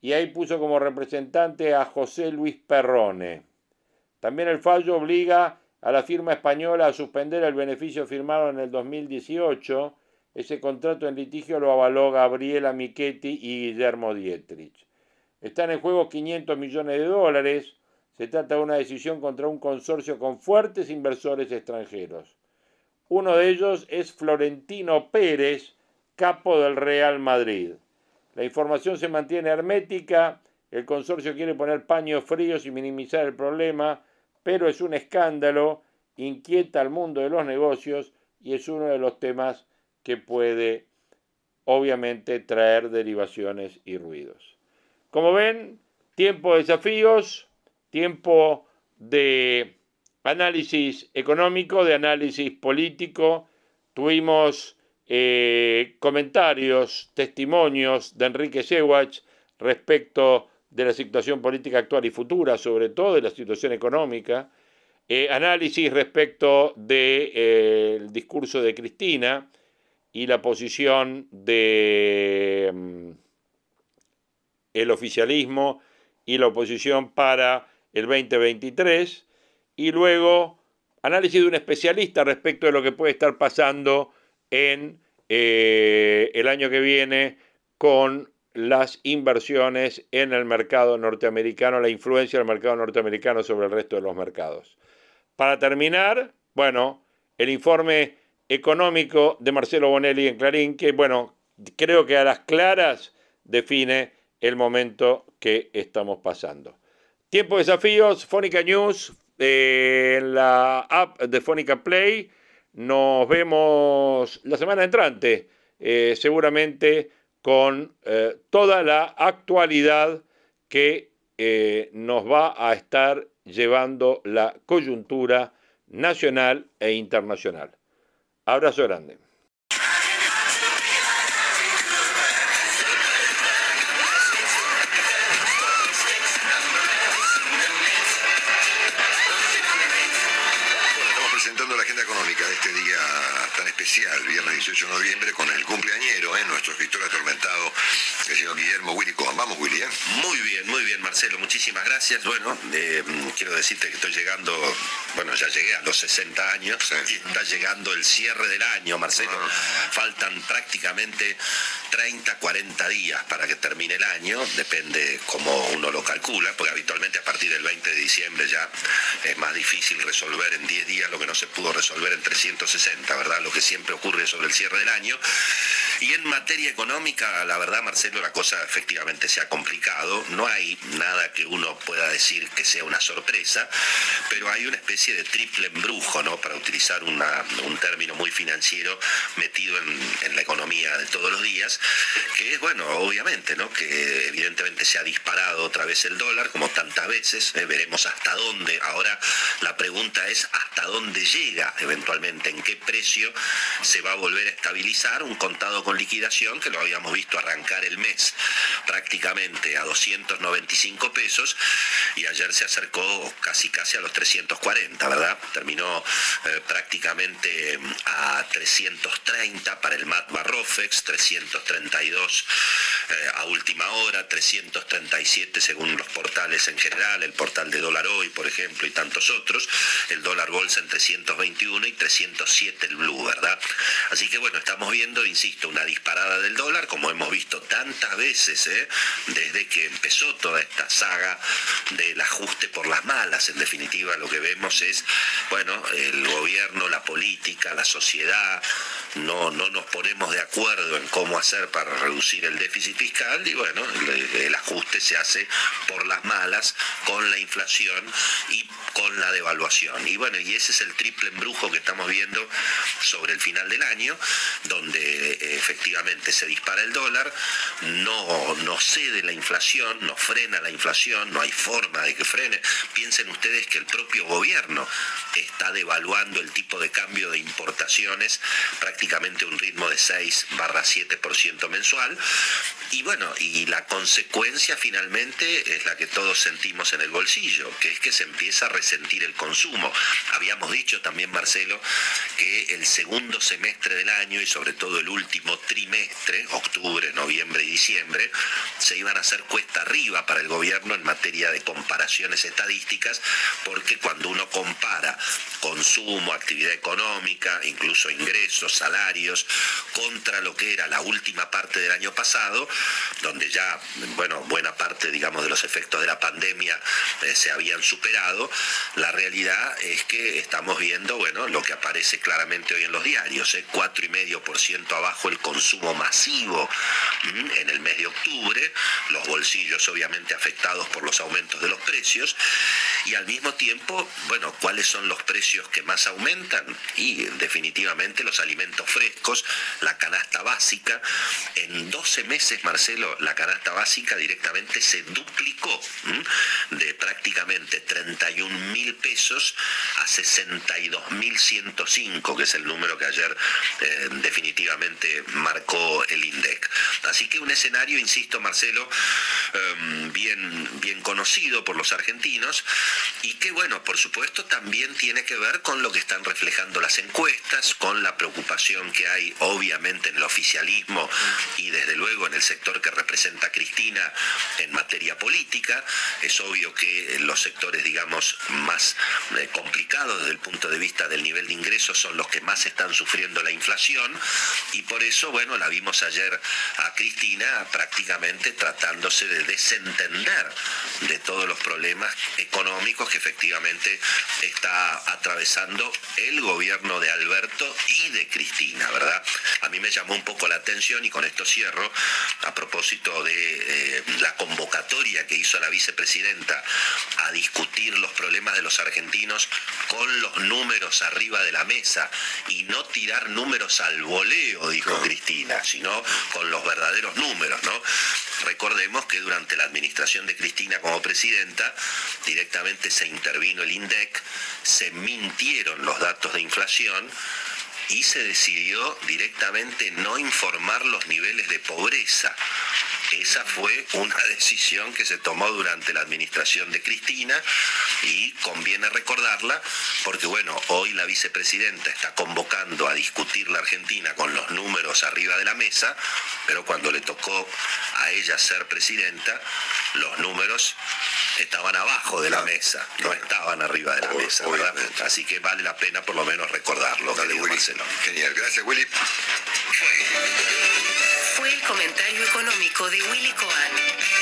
y ahí puso como representante a José Luis Perrone. También el fallo obliga a la firma española a suspender el beneficio firmado en el 2018 ese contrato en litigio lo avaló Gabriela Michetti y Guillermo Dietrich. Están en juego 500 millones de dólares. Se trata de una decisión contra un consorcio con fuertes inversores extranjeros. Uno de ellos es Florentino Pérez, capo del Real Madrid. La información se mantiene hermética, el consorcio quiere poner paños fríos y minimizar el problema, pero es un escándalo, inquieta al mundo de los negocios y es uno de los temas que puede obviamente traer derivaciones y ruidos. Como ven, tiempo de desafíos, tiempo de análisis económico, de análisis político. Tuvimos eh, comentarios, testimonios de Enrique Sewach respecto de la situación política actual y futura, sobre todo de la situación económica. Eh, análisis respecto del eh, discurso de Cristina y la posición de mm, el oficialismo y la oposición para el 2023 y luego análisis de un especialista respecto de lo que puede estar pasando en eh, el año que viene con las inversiones en el mercado norteamericano, la influencia del mercado norteamericano sobre el resto de los mercados. Para terminar, bueno, el informe económico de Marcelo Bonelli en Clarín, que bueno, creo que a las claras define el momento que estamos pasando. Tiempo de desafíos, Fónica News, eh, en la app de Fónica Play. Nos vemos la semana entrante, eh, seguramente con eh, toda la actualidad que nos va a estar llevando la coyuntura nacional e internacional. Abrazo grande. Especial, viernes 18 de noviembre, con el cumpleañero, ¿eh? nuestro escritor atormentado, el señor Guillermo Willy. Vamos, Willy. ¿eh? Muy bien, muy bien, Marcelo, muchísimas gracias. Bueno, eh, quiero decirte que estoy llegando, bueno, ya llegué a los 60 años y está llegando el cierre del año, Marcelo. Faltan prácticamente 30, 40 días para que termine el año, depende cómo uno lo calcula, porque habitualmente a partir del 20 de diciembre ya es más difícil resolver en 10 días lo que no se pudo resolver en 360, ¿verdad? Lo que siempre ocurre sobre el cierre del año. Y en materia económica, la verdad, Marcelo, la cosa efectivamente se ha complicado. No hay nada que uno pueda decir que sea una sorpresa, pero hay una especie de triple embrujo, ¿no? Para utilizar un término muy financiero metido en, la economía de todos los días, que es, bueno, obviamente, ¿no? Que evidentemente se ha disparado otra vez el dólar, como tantas veces, ¿eh? veremos hasta dónde. Ahora la pregunta es hasta dónde llega eventualmente, en qué precio se va a volver a estabilizar un contado con liquidación que lo habíamos visto arrancar el mes prácticamente a 295 pesos y ayer se acercó casi casi a los 340, ¿verdad? Terminó eh, prácticamente a 330 para el MAT Barrofex, 332 eh, a última hora, 337 según los portales en general, el portal de dólar hoy, por ejemplo, y tantos otros, el dólar bolsa en 321 y 307 el blue, ¿verdad? Así que bueno, estamos viendo, insisto, una disparada del dólar, como hemos visto tantas veces, ¿eh? desde que empezó toda esta saga del ajuste por las malas. En definitiva, lo que vemos es, bueno, el gobierno, la política, la sociedad, no, no nos ponemos de acuerdo en cómo hacer para reducir el déficit fiscal y bueno, el, ajuste se hace por las malas, con la inflación y con la devaluación. Y bueno, y ese es el triple embrujo que estamos viendo sobre el final del año, donde eh, efectivamente se dispara el dólar, no, no cede la inflación, no frena la inflación, no hay forma de que frene. Piensen ustedes que el propio gobierno está devaluando el tipo de cambio de importaciones prácticamente a un ritmo de 6 barra 7% mensual. Y bueno, y la consecuencia finalmente es la que todos sentimos en el bolsillo, que es que se empieza a resentir el consumo. Habíamos dicho también, Marcelo, que el segundo semestre del año y sobre todo el último trimestre, octubre, noviembre y diciembre, se iban a hacer cuesta arriba para el gobierno en materia de comparaciones estadísticas, porque cuando uno compara consumo, actividad económica, incluso ingresos, salarios, contra lo que era la última parte del año pasado, donde ya, bueno, buena parte, digamos, de los efectos de la pandemia eh, se habían superado, la realidad es que estamos viendo, bueno, lo que aparece claramente hoy en los diarios, ¿eh? 4,5% abajo el consumo masivo en el mes de octubre, los bolsillos obviamente afectados por los aumentos de los precios, y al mismo tiempo, bueno, ¿cuáles son los precios que más aumentan? Y definitivamente los alimentos frescos, la canasta básica. En 12 meses, Marcelo, la canasta básica directamente se duplicó de prácticamente 31 mil pesos a 62 mil 105, que es el número que ayer eh, definitivamente marcó el INDEC. Así que un escenario, insisto, Marcelo, em, bien, bien conocido por los argentinos y que, bueno, por supuesto también tiene que ver con lo que están reflejando las encuestas, con la preocupación que hay obviamente en el oficialismo y desde luego en el sector que representa Cristina en materia política. Es obvio que los sectores, digamos, más eh, complicados desde el punto de vista del nivel de ingresos son los que más están sufriendo la inflación y por eso, bueno, la vimos ayer a Cristina prácticamente tratándose de desentender de todos los problemas económicos que efectivamente está atravesando el gobierno de Alberto y de Cristina, ¿verdad? A mí me llamó un poco la atención y con esto cierro, a propósito de eh, la convocatoria que hizo la vicepresidenta a discutir los problemas de los argentinos con los números arriba de la mesa y no tirar números al voleo, dijo Cristina, sino con los verdaderos números, ¿no? Recordemos que durante la administración de Cristina como presidenta, directamente se intervino el INDEC, se mintieron los datos de inflación y se decidió directamente no informar los niveles de pobreza. Esa fue una decisión que se tomó durante la administración de Cristina y conviene recordarla porque, bueno, hoy la vicepresidenta está convocando a discutir la Argentina con los números arriba de la mesa, pero cuando le tocó a ella ser presidenta, los números estaban abajo de la mesa, no estaban arriba de la mesa, ¿verdad? Así que vale la pena por lo menos recordarlo. Dale, Willy. Genial, gracias Willy. Fue el comentario económico de Willy Cohen.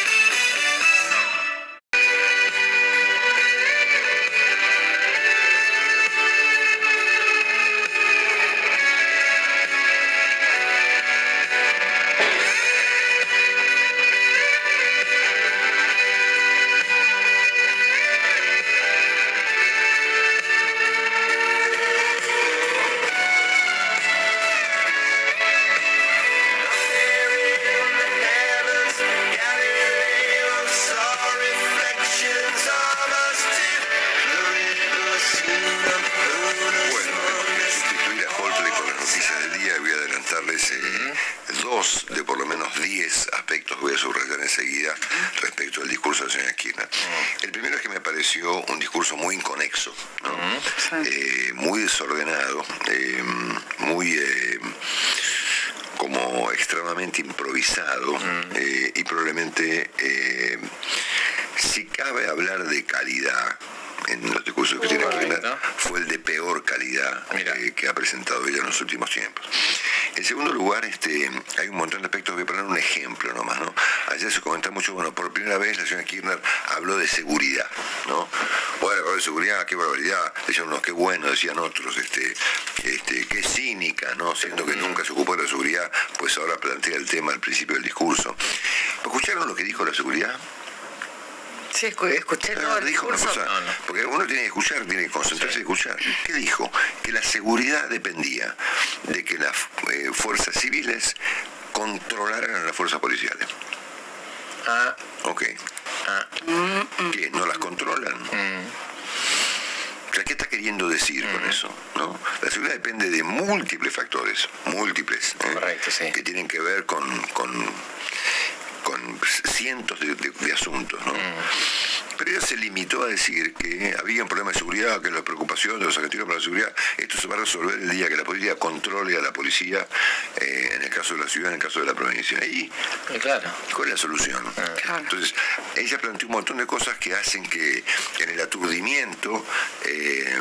Calidad en los discursos que tiene Kirchner, Correcto. fue el de peor calidad eh, que ha presentado ella en los últimos tiempos. En segundo lugar, este, hay un montón de aspectos, voy a poner un ejemplo nomás, ¿no? Ayer se comenta mucho, bueno, por primera vez la señora Kirchner habló de seguridad, ¿no? Bueno, habló de seguridad, qué barbaridad, decían unos, qué bueno, decían otros, este, este, qué cínica, ¿no? Siendo que nunca se ocupó de la seguridad, pues ahora plantea el tema al principio del discurso. ¿Escucharon lo que dijo la seguridad? Sí, escu- escuché todo el dijo una cosa, No, no. porque uno tiene que escuchar, tiene que concentrarse y escuchar. ¿Qué dijo? Que la seguridad dependía de que las eh, fuerzas civiles controlaran a las fuerzas policiales. Ah, Ok. ah, ¿Qué? ¿No las controlan? mm, O sea, ¿Qué está queriendo decir con eso? ¿no? La seguridad depende de múltiples factores, múltiples, ¿eh? Correcto, sí. que tienen que ver con, con cientos de, asuntos. ¿no? Pero ella se limitó a decir que había un problema de seguridad, que la preocupación de los argentinos por la seguridad, esto se va a resolver el día que la policía controle a la policía, eh, en el caso de la ciudad, en el caso de la provincia. Y eh, claro. ¿Cuál es la solución? Claro. Entonces, ella planteó un montón de cosas que hacen que en el aturdimiento eh,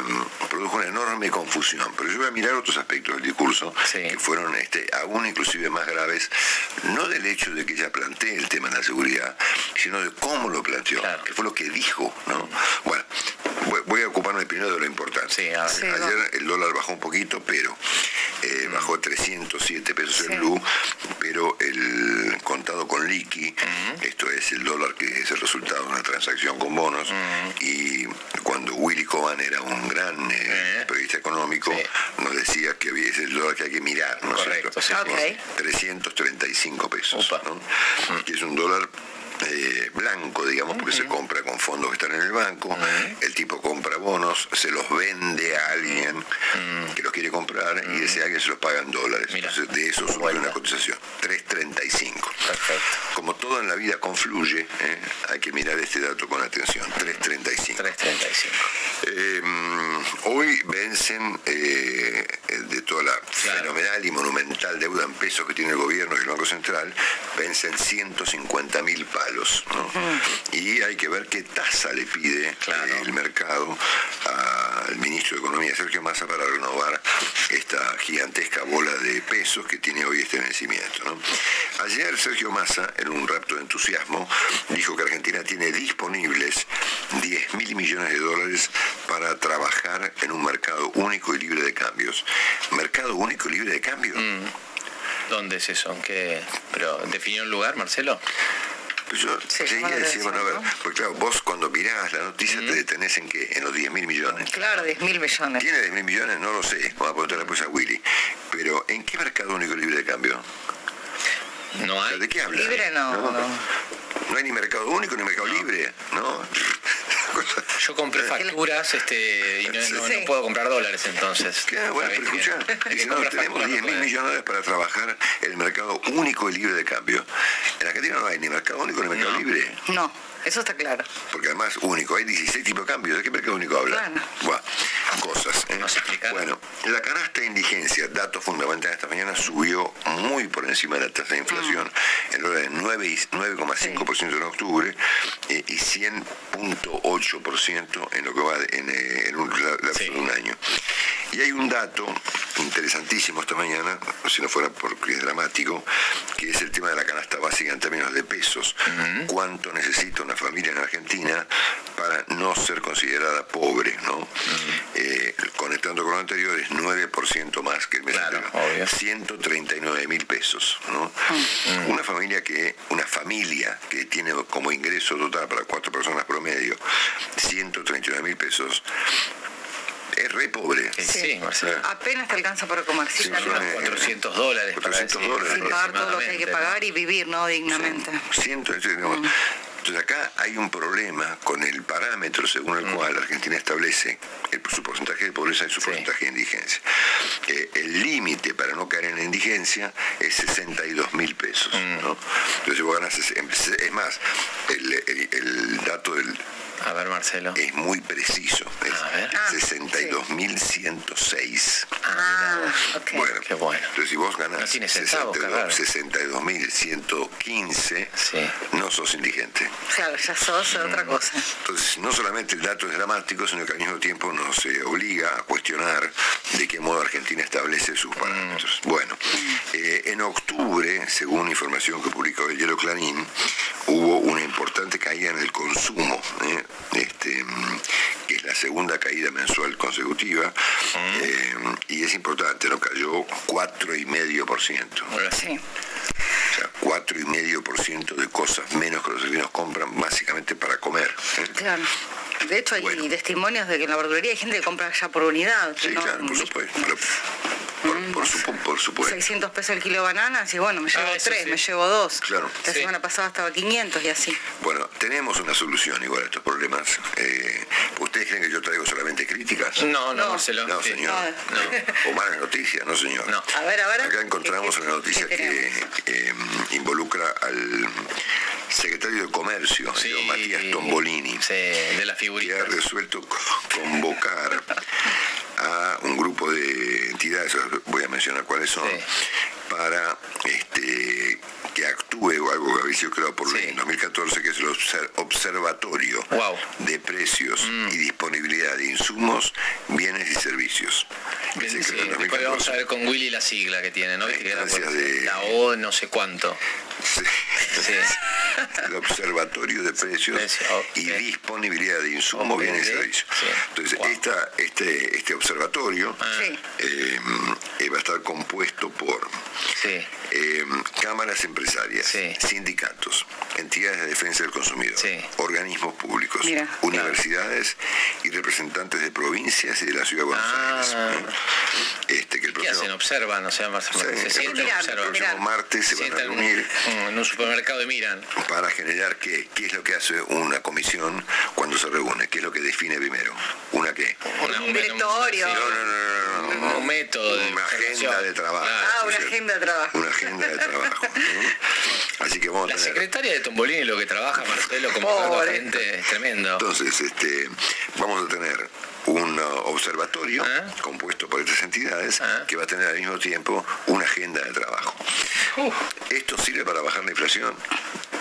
produjo una enorme confusión. Pero yo voy a mirar otros aspectos del discurso Sí. que fueron este, aún inclusive más graves, no del hecho de que ella plantee el tema de la seguridad, sino de cómo lo planteó, Claro. que fue lo que dijo. ¿no? Bueno, voy- a ocuparme primero de lo importante. Sí, a ver. Sí, Ayer el dólar bajó un poquito, pero eh, bajó 307 pesos Sí. el blue, pero el contado con liqui, esto es el dólar que es el resultado de una transacción con bonos, y cuando Willy Cohen era un gran eh, Eh. periodista económico, Sí. nos decía que había ese dólar que hay que mirar, ¿no es cierto? sí, sí. Con 335 pesos. ¿no? que es un dólar eh, blanco, digamos, porque se compra con fondos que están en el banco, el tipo compra bonos, se los vende a alguien que los quiere comprar y ese alguien se los paga en dólares. Mira. Entonces de eso surge Vuelta. una cotización, 3.35. Perfecto. Como todo en la vida confluye, ¿eh? hay que mirar este dato con atención, 3.35. 335. Eh, mm, hoy vencen eh, de toda la Claro. fenomenal y monumental deuda en pesos que tiene el gobierno y el Banco Central, vencen 150 mil palos. ¿no? Y hay que ver qué tasa le pide Claro. el mercado al ministro de Economía, Sergio Massa, para renovar esta gigantesca bola de pesos que tiene hoy este vencimiento. ¿no? Ayer Sergio Massa, en un rapto de entusiasmo, dijo que Argentina tiene disponibles 10 mil millones de dólares para trabajar en un mercado único y libre de cambios. ¿Mercado único y libre de cambio? ¿Dónde es eso? ¿En qué? ¿Pero definió un lugar, Marcelo? Pues yo Sí, llama la diciendo, bueno, a ver, ¿no? porque claro, vos cuando mirás la noticia te detenés en que en los 10 mil millones. Claro, 10 mil millones. ¿Tiene 10 mil millones? No lo sé, vamos a preguntarle pues a Willy. Pero ¿en qué mercado único libre de cambio? No O sea, hay. ¿De qué habla? Libre no, no. No hay ni mercado único ni mercado libre, ¿no? Yo compré facturas este, y no, no- Sí. no puedo comprar dólares entonces. Claro, bueno, pero ¿Sabés que- escucha, el que dice, no, tenemos facturas 10 no mil millones de dólares para trabajar el mercado único y libre de cambio. En Argentina no hay ni mercado único ni mercado No. libre. No, eso está claro. Porque además único, hay 16 tipos de cambios. ¿De qué mercado único habla? Claro. Buah, cosas. ¿eh? Nos. Bueno, la canasta de indigencia, dato fundamental esta mañana, subió muy por encima de la tasa de inflación, Mm. en orden de 9 y- 9,5% en octubre eh, y 100.8% en lo que va de- en, eh, en un la- lapso Sí. de un año. Y hay un dato interesantísimo esta mañana, si no fuera porque es dramático, que es el tema de la canasta básica en términos de pesos. ¿Cuánto necesita una familia en Argentina para no ser considerada pobre? ¿no? Eh, conectando con lo anterior, es 9% más que el mes Claro, anterior. obvio. 139 mil pesos. ¿no? Una familia que, una familia que tiene como ingreso total para cuatro personas promedio 139 mil pesos, es re pobre. Sí, sí, Marcelo. Apenas te alcanza para comer. Sí, Sí, claro. son, eh, 400 dólares para 400 decir, dólares. Sin pagar todo lo que hay que pagar y vivir, ¿no? Dignamente. Ciento, es decir, digamos, Entonces acá hay un problema con el parámetro según el cual Argentina establece el- su porcentaje de pobreza y su porcentaje de indigencia. Eh, el límite para no caer en la indigencia es 62 mil pesos. ¿no? Entonces vos ganás, ses- es más, el, el- el dato del, A ver, Marcelo. es muy preciso, es 62.106. Ah, ok. Bueno, Qué bueno. entonces si vos ganás No tiene centavos, qué raro. 62.115, no sos indigente. Claro, ya sos otra cosa. Entonces, no solamente el dato es dramático, sino que al mismo tiempo nos eh, obliga a cuestionar de qué modo Argentina establece sus parámetros. Bueno, eh, en octubre, según información que publicó el Hielo Clarín, hubo una importante caída en el consumo, ¿eh? este, mm, que es la segunda caída mensual consecutiva, eh, y es importante, ¿no? Cayó 4,5%. Sí. O sea, 4,5% de cosas menos que los argentinos compran básicamente para comer. Claro. De hecho, hay testimonios de que en la verdulería hay gente que compra ya por unidad. Sí, no- claro, por supuesto. Por, por- por supu- por supuesto. 600 pesos el kilo de bananas y bueno, me llevo Ah, tres, sí. me llevo dos. Claro. La Sí. semana pasada estaba 500 y así. Bueno, tenemos una solución igual a estos problemas. Eh, ¿Ustedes creen que yo traigo solamente críticas? No, no, Marcelo. No, Sí. señor. O malas noticias, no, señor. No. A ver, a ver. Acá encontramos una noticia que eh, involucra al secretario de Comercio, señor Matías Tombolini, de la que ha resuelto co- convocar a un grupo de entidades, voy a mencionar cuáles son, para este, que actúe o algo que había sido creado por ley en 2014, que es el obser- Observatorio de Precios Mm. y Disponibilidad de Insumos, Bienes y Servicios. que se Sí, creó en después 2014. vamos a ver con Willy la sigla que tiene, ¿no? Que Instancias de- La O no sé cuánto. Sí. el Observatorio de Precios y Disponibilidad de Insumos, Bienes y Servicios. Entonces, esta, este, este observatorio eh, eh, va a estar compuesto por eh, cámaras empresarias, sindicatos, entidades de defensa del consumidor, organismos públicos, Mira. universidades y representantes de provincias y de la ciudad de Buenos Aires. ¿eh? Este, que el ¿Qué próximo- hacen? Observan, o sea, Marcelo. Sí, se el sienten, próximo- observan. el próximo martes se van a reunir. En un supermercado y miran. para generar qué, qué es lo que hace una comisión cuando se reúne, qué es lo que define primero, una qué, un directorio. no, no, no, no, no, un método de una agenda de trabajo, Ah, ¿no una agenda de trabajo. una agenda de trabajo, ¿no? así que vamos a La tener secretaria de Tombolini, lo que trabaja Marcelo como Pobre. gente, es tremendo. Entonces, este, vamos a tener un observatorio ¿Eh? compuesto por estas entidades que va a tener al mismo tiempo una agenda de trabajo. ¿Esto sirve para bajar la inflación?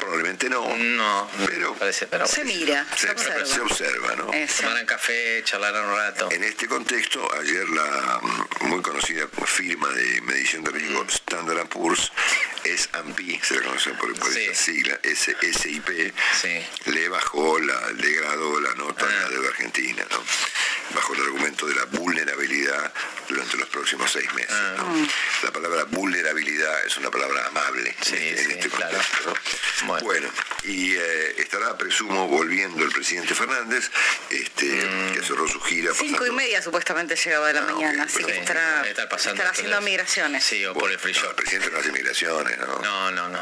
Probablemente no. No, pero, parece, pero Se mira, se se, observa. se observa, ¿no? Eso. Tomarán café, charlarán un rato. En este contexto, ayer la mm, muy conocida firma de medición de riesgo Mm. Standard Poor's, S&P, se la conocen por, por esa sigla, S- SIP, le bajó, la, le degradó la nota de Ah. la deuda argentina, ¿no? bajo el argumento de la vulnerabilidad durante los próximos seis meses. Ah. ¿no? La palabra vulnerabilidad es una palabra amable en este, en este contexto. ¿no? Bueno, y eh, estará, presumo, volviendo el presidente Fernández, este, Mm. que cerró su gira. Cinco y media supuestamente llegaba de la mañana, así que estará, haciendo migraciones. Sí, o por el free No, shop. el presidente no hace migraciones, ¿no? No, no.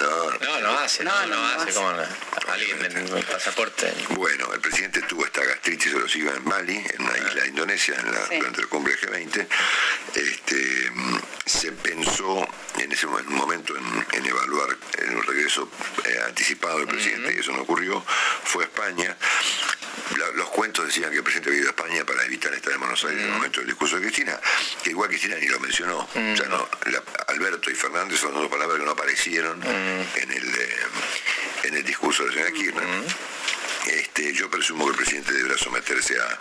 No, No, no hace, no, No, no, no, no hace. hace. como no? alguien en el pasaporte. Bueno, el presidente tuvo esta gastritis erosiva en Bali, en una isla de Indonesia, en la- Sí. durante la cumbre G20. Este, mm, se pensó en ese mo- momento en, en evaluar en un regreso eh, anticipado del presidente, y eso no ocurrió. Fue a España. La- los cuentos decían que el presidente había ido a España para evitar estar en Buenos Aires en el momento del discurso de Cristina, que igual Cristina ni lo mencionó. O sea, no, la- Alberto y Fernández son dos palabras que no aparecieron en, el, eh, en el discurso de la señora Kirchner. Este, yo presumo que el presidente deberá someterse a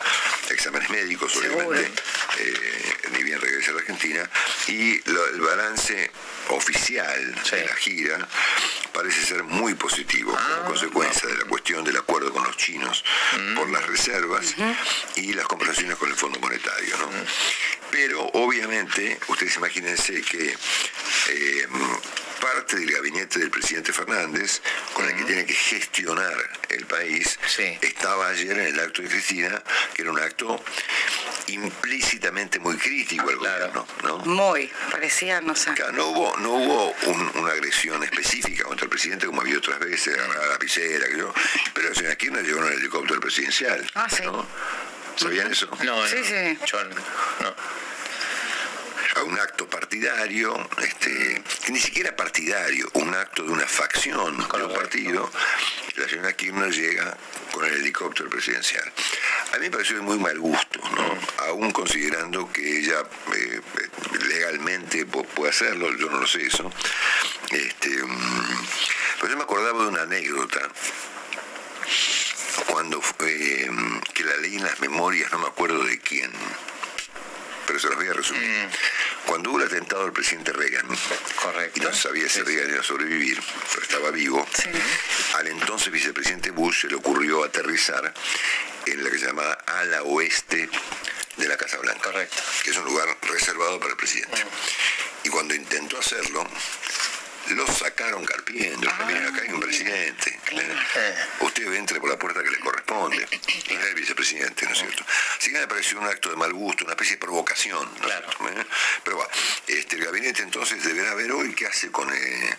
exámenes médicos, obviamente, eh, ni bien regrese a la Argentina, y lo- el balance oficial de la gira parece ser muy positivo como consecuencia de la cuestión del acuerdo con los chinos por las reservas y las conversaciones con el Fondo Monetario. ¿no? Pero obviamente, ustedes imagínense que eh, parte del gabinete del presidente Fernández, con el que tiene que gestionar el país, estaba ayer en el acto de Cristina, que era un acto implícitamente muy crítico al gobierno, ¿no? Muy, parecía, no sé. No hubo, no hubo un- una agresión específica contra el presidente como había otras veces, agarrar la lapicera, que yo, pero la señora Kirchner llegó en el helicóptero presidencial. Ah, sí. ¿no? ¿Sabían eso? No, Sí, sí. Yo no. A un acto partidario, este, que ni siquiera partidario, un acto de una facción de un partido, la señora Kirchner llega con el helicóptero presidencial. A mí me pareció de muy mal gusto, ¿no? aún considerando que ella eh, eh, legalmente puede hacerlo, yo no lo sé eso. Este, mm, pero yo me acordaba de una anécdota cuando fue, mm, que la leí en las memorias, no me acuerdo de quién, pero se los voy a resumir. Cuando hubo el atentado al presidente Reagan, Correcto. y no sabía si Reagan iba a sobrevivir, pero estaba vivo, al entonces vicepresidente Bush se le ocurrió aterrizar en la que se llamaba ala oeste de la Casa Blanca, que es un lugar reservado para el presidente. Y cuando intentó hacerlo, lo sacaron carpiendo. Ah. Miren, acá hay un presidente. Usted entre por la puerta que le corresponde. Era el vicepresidente, ¿no es cierto? Así que me pareció un acto de mal gusto, una especie de provocación. ¿no cierto? ¿Eh? Pero va, este, el gabinete entonces deberá ver hoy qué hace con... eh,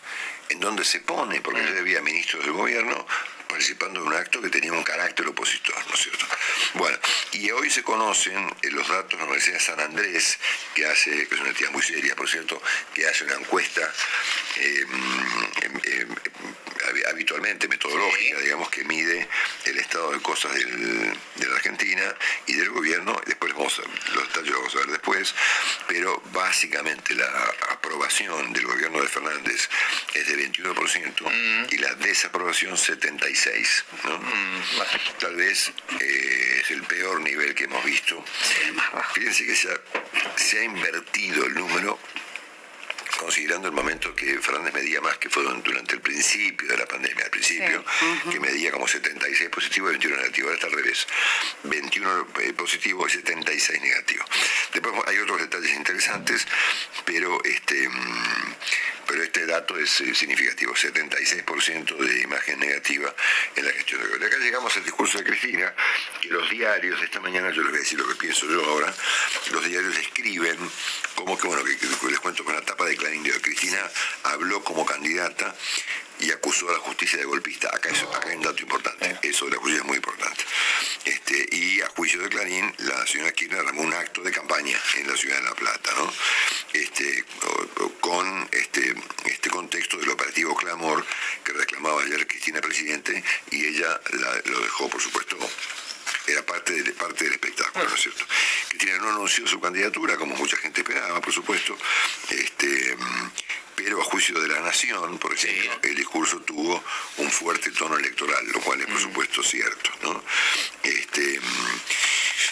en dónde se pone, porque Mm. ya había ministros del gobierno participando de un acto que tenía un carácter opositor, ¿no es cierto? Bueno, y hoy se conocen eh, los datos de la Universidad de San Andrés, que hace, que es una entidad muy seria, por cierto, que hace una encuesta eh, em, em, hab- habitualmente metodológica, digamos, que mide el estado de cosas del- de la Argentina y del gobierno, después vamos a, los detalles los vamos a ver después, pero básicamente la aprobación del gobierno de Fernández es de 21% y la desaprobación 76%. ¿no? Tal vez eh, es el peor nivel que hemos visto. Fíjense que se ha, se ha invertido el número considerando el momento que Fernández medía más, que fue durante el principio de la pandemia, al principio, que medía como 76 positivo y 21 negativo. Ahora está al revés, 21 eh, positivo y 76 negativo. Después hay otros detalles interesantes, pero este, mm, pero este dato es eh, significativo, 76% de imagen negativa en la gestión de gobierno. Acá llegamos al discurso de Cristina, que los diarios, esta mañana yo les voy a decir lo que pienso yo ahora, los diarios escriben como que, bueno, que, les cuento con la tapa de Clarín de. Cristina habló como candidata y acusó a la justicia de golpista. Acá, eso, acá hay un dato importante, eso de la justicia es muy importante. Este, y a juicio de Clarín, la señora Kirchner armó un acto de campaña en la ciudad de La Plata, ¿no? Este, con este, este contexto del operativo Clamor que reclamaba ayer Cristina Presidente y ella la- lo dejó, por supuesto, era parte del, parte del espectáculo, ¿no es cierto? Cristina no anunció su candidatura, como mucha gente esperaba, por supuesto, este, pero a juicio de la Nación, por ejemplo, el discurso tuvo un fuerte tono electoral, lo cual es, por supuesto, cierto, ¿no? Este, mm,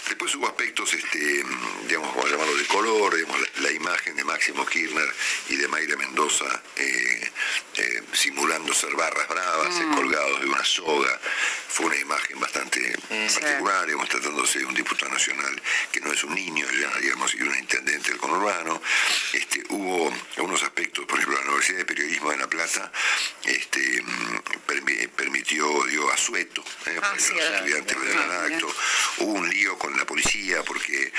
Después hubo aspectos, este, mm, digamos, vamos a llamarlo de color, digamos, la, la imagen de Máximo Kirchner y de Mayra Mendoza eh, eh, simulando ser barras bravas, eh, colgados de una soga. Fue una imagen bastante particular, digamos, tratándose de un diputado nacional que no es un niño ya, digamos, y un intendente del conurbano. Este, hubo algunos aspectos, por ejemplo, la Universidad de Periodismo de La Plata este, mm, permi- permitió, dio asueto eh, para que sí, los estudiantes al bien. acto. Hubo un lío con la policía porque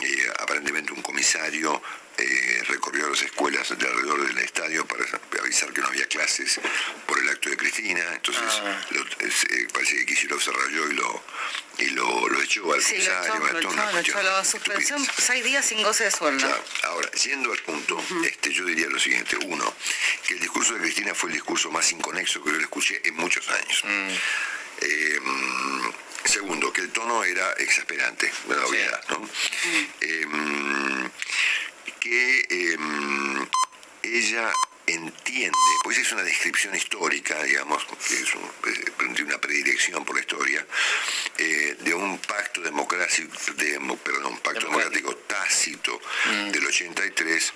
eh, aparentemente un comisario eh, recorrió las escuelas de alrededor del estadio para avisar que no había clases por el acto de Cristina. Entonces lo- es, eh, parece que Kicillof se rayó y lo, y lo, lo echó al Sí, comisario. lo echó, lo echó. La suspensión, seis días sin goce de sueldo. Claro. Ahora, yendo al punto, este, yo diría lo siguiente. Uno, que el discurso de Cristina fue el discurso más inconexo que yo le escuché en muchos años. Eh, mm, segundo, que el tono era exasperante, la obviedad, ¿no? Eh, mm, que eh, mm, ella entiende, pues es una descripción histórica, digamos, que es un- eh, una predilección por la historia, eh, de un pacto democrático, perdón, pacto democrático tácito del 83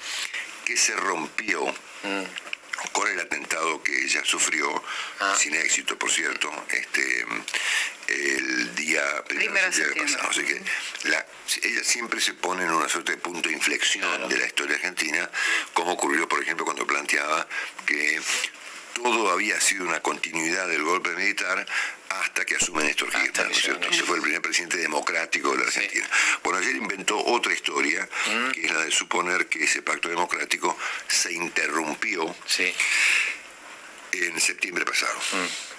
que se rompió con el atentado que ella sufrió, sin éxito, por cierto, este el día primero de pasado. Así que la- ella siempre se pone en una suerte de punto de inflexión de la historia argentina, como ocurrió, por ejemplo, cuando planteaba que todo había sido una continuidad del golpe militar hasta que asume Néstor Kirchner, ¿no es cierto? Ese fue el primer presidente democrático de la Argentina. Bueno, ayer inventó otra historia, que es la de suponer que ese pacto democrático se interrumpió en septiembre pasado.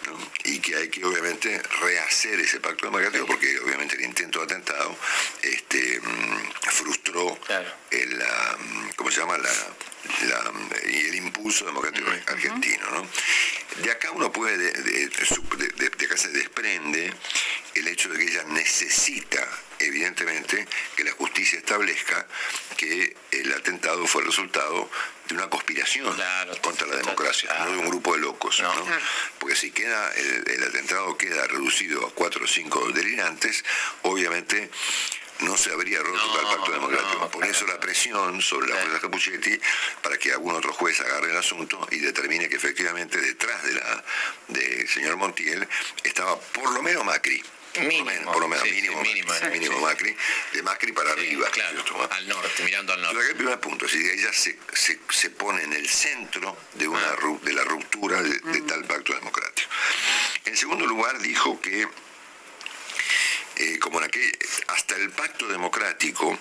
¿no? Y que hay que obviamente rehacer ese pacto democrático porque obviamente el intento de atentado este, mm, frustró el, la, mm, ¿cómo se llama? La, la- y el impulso democrático argentino. ¿no? De acá uno puede, de- de acá se desprende el hecho de que ella necesita, evidentemente, que la justicia establezca que el atentado fue el resultado de una conspiración contra la democracia, no de un grupo de locos. ¿no? Porque si queda el, el atentado queda reducido a cuatro o cinco delirantes, obviamente no se habría roto el pacto democrático. Por eso la presión sobre la jueza Capuchetti para que algún otro juez agarre el asunto y determine que efectivamente detrás de la del señor Montiel estaba por lo menos Macri. Por lo menos, por lo menos, sí, sí, mínimo, mínimo, Macri, sí. mínimo Macri, de Macri para arriba. ¿cierto? al norte, mirando al norte. El primer punto, es decir, ella se, se, se pone en el centro de, una, Ah. de la ruptura de, de tal pacto democrático. En segundo lugar, dijo que eh, como en aquel, hasta el pacto democrático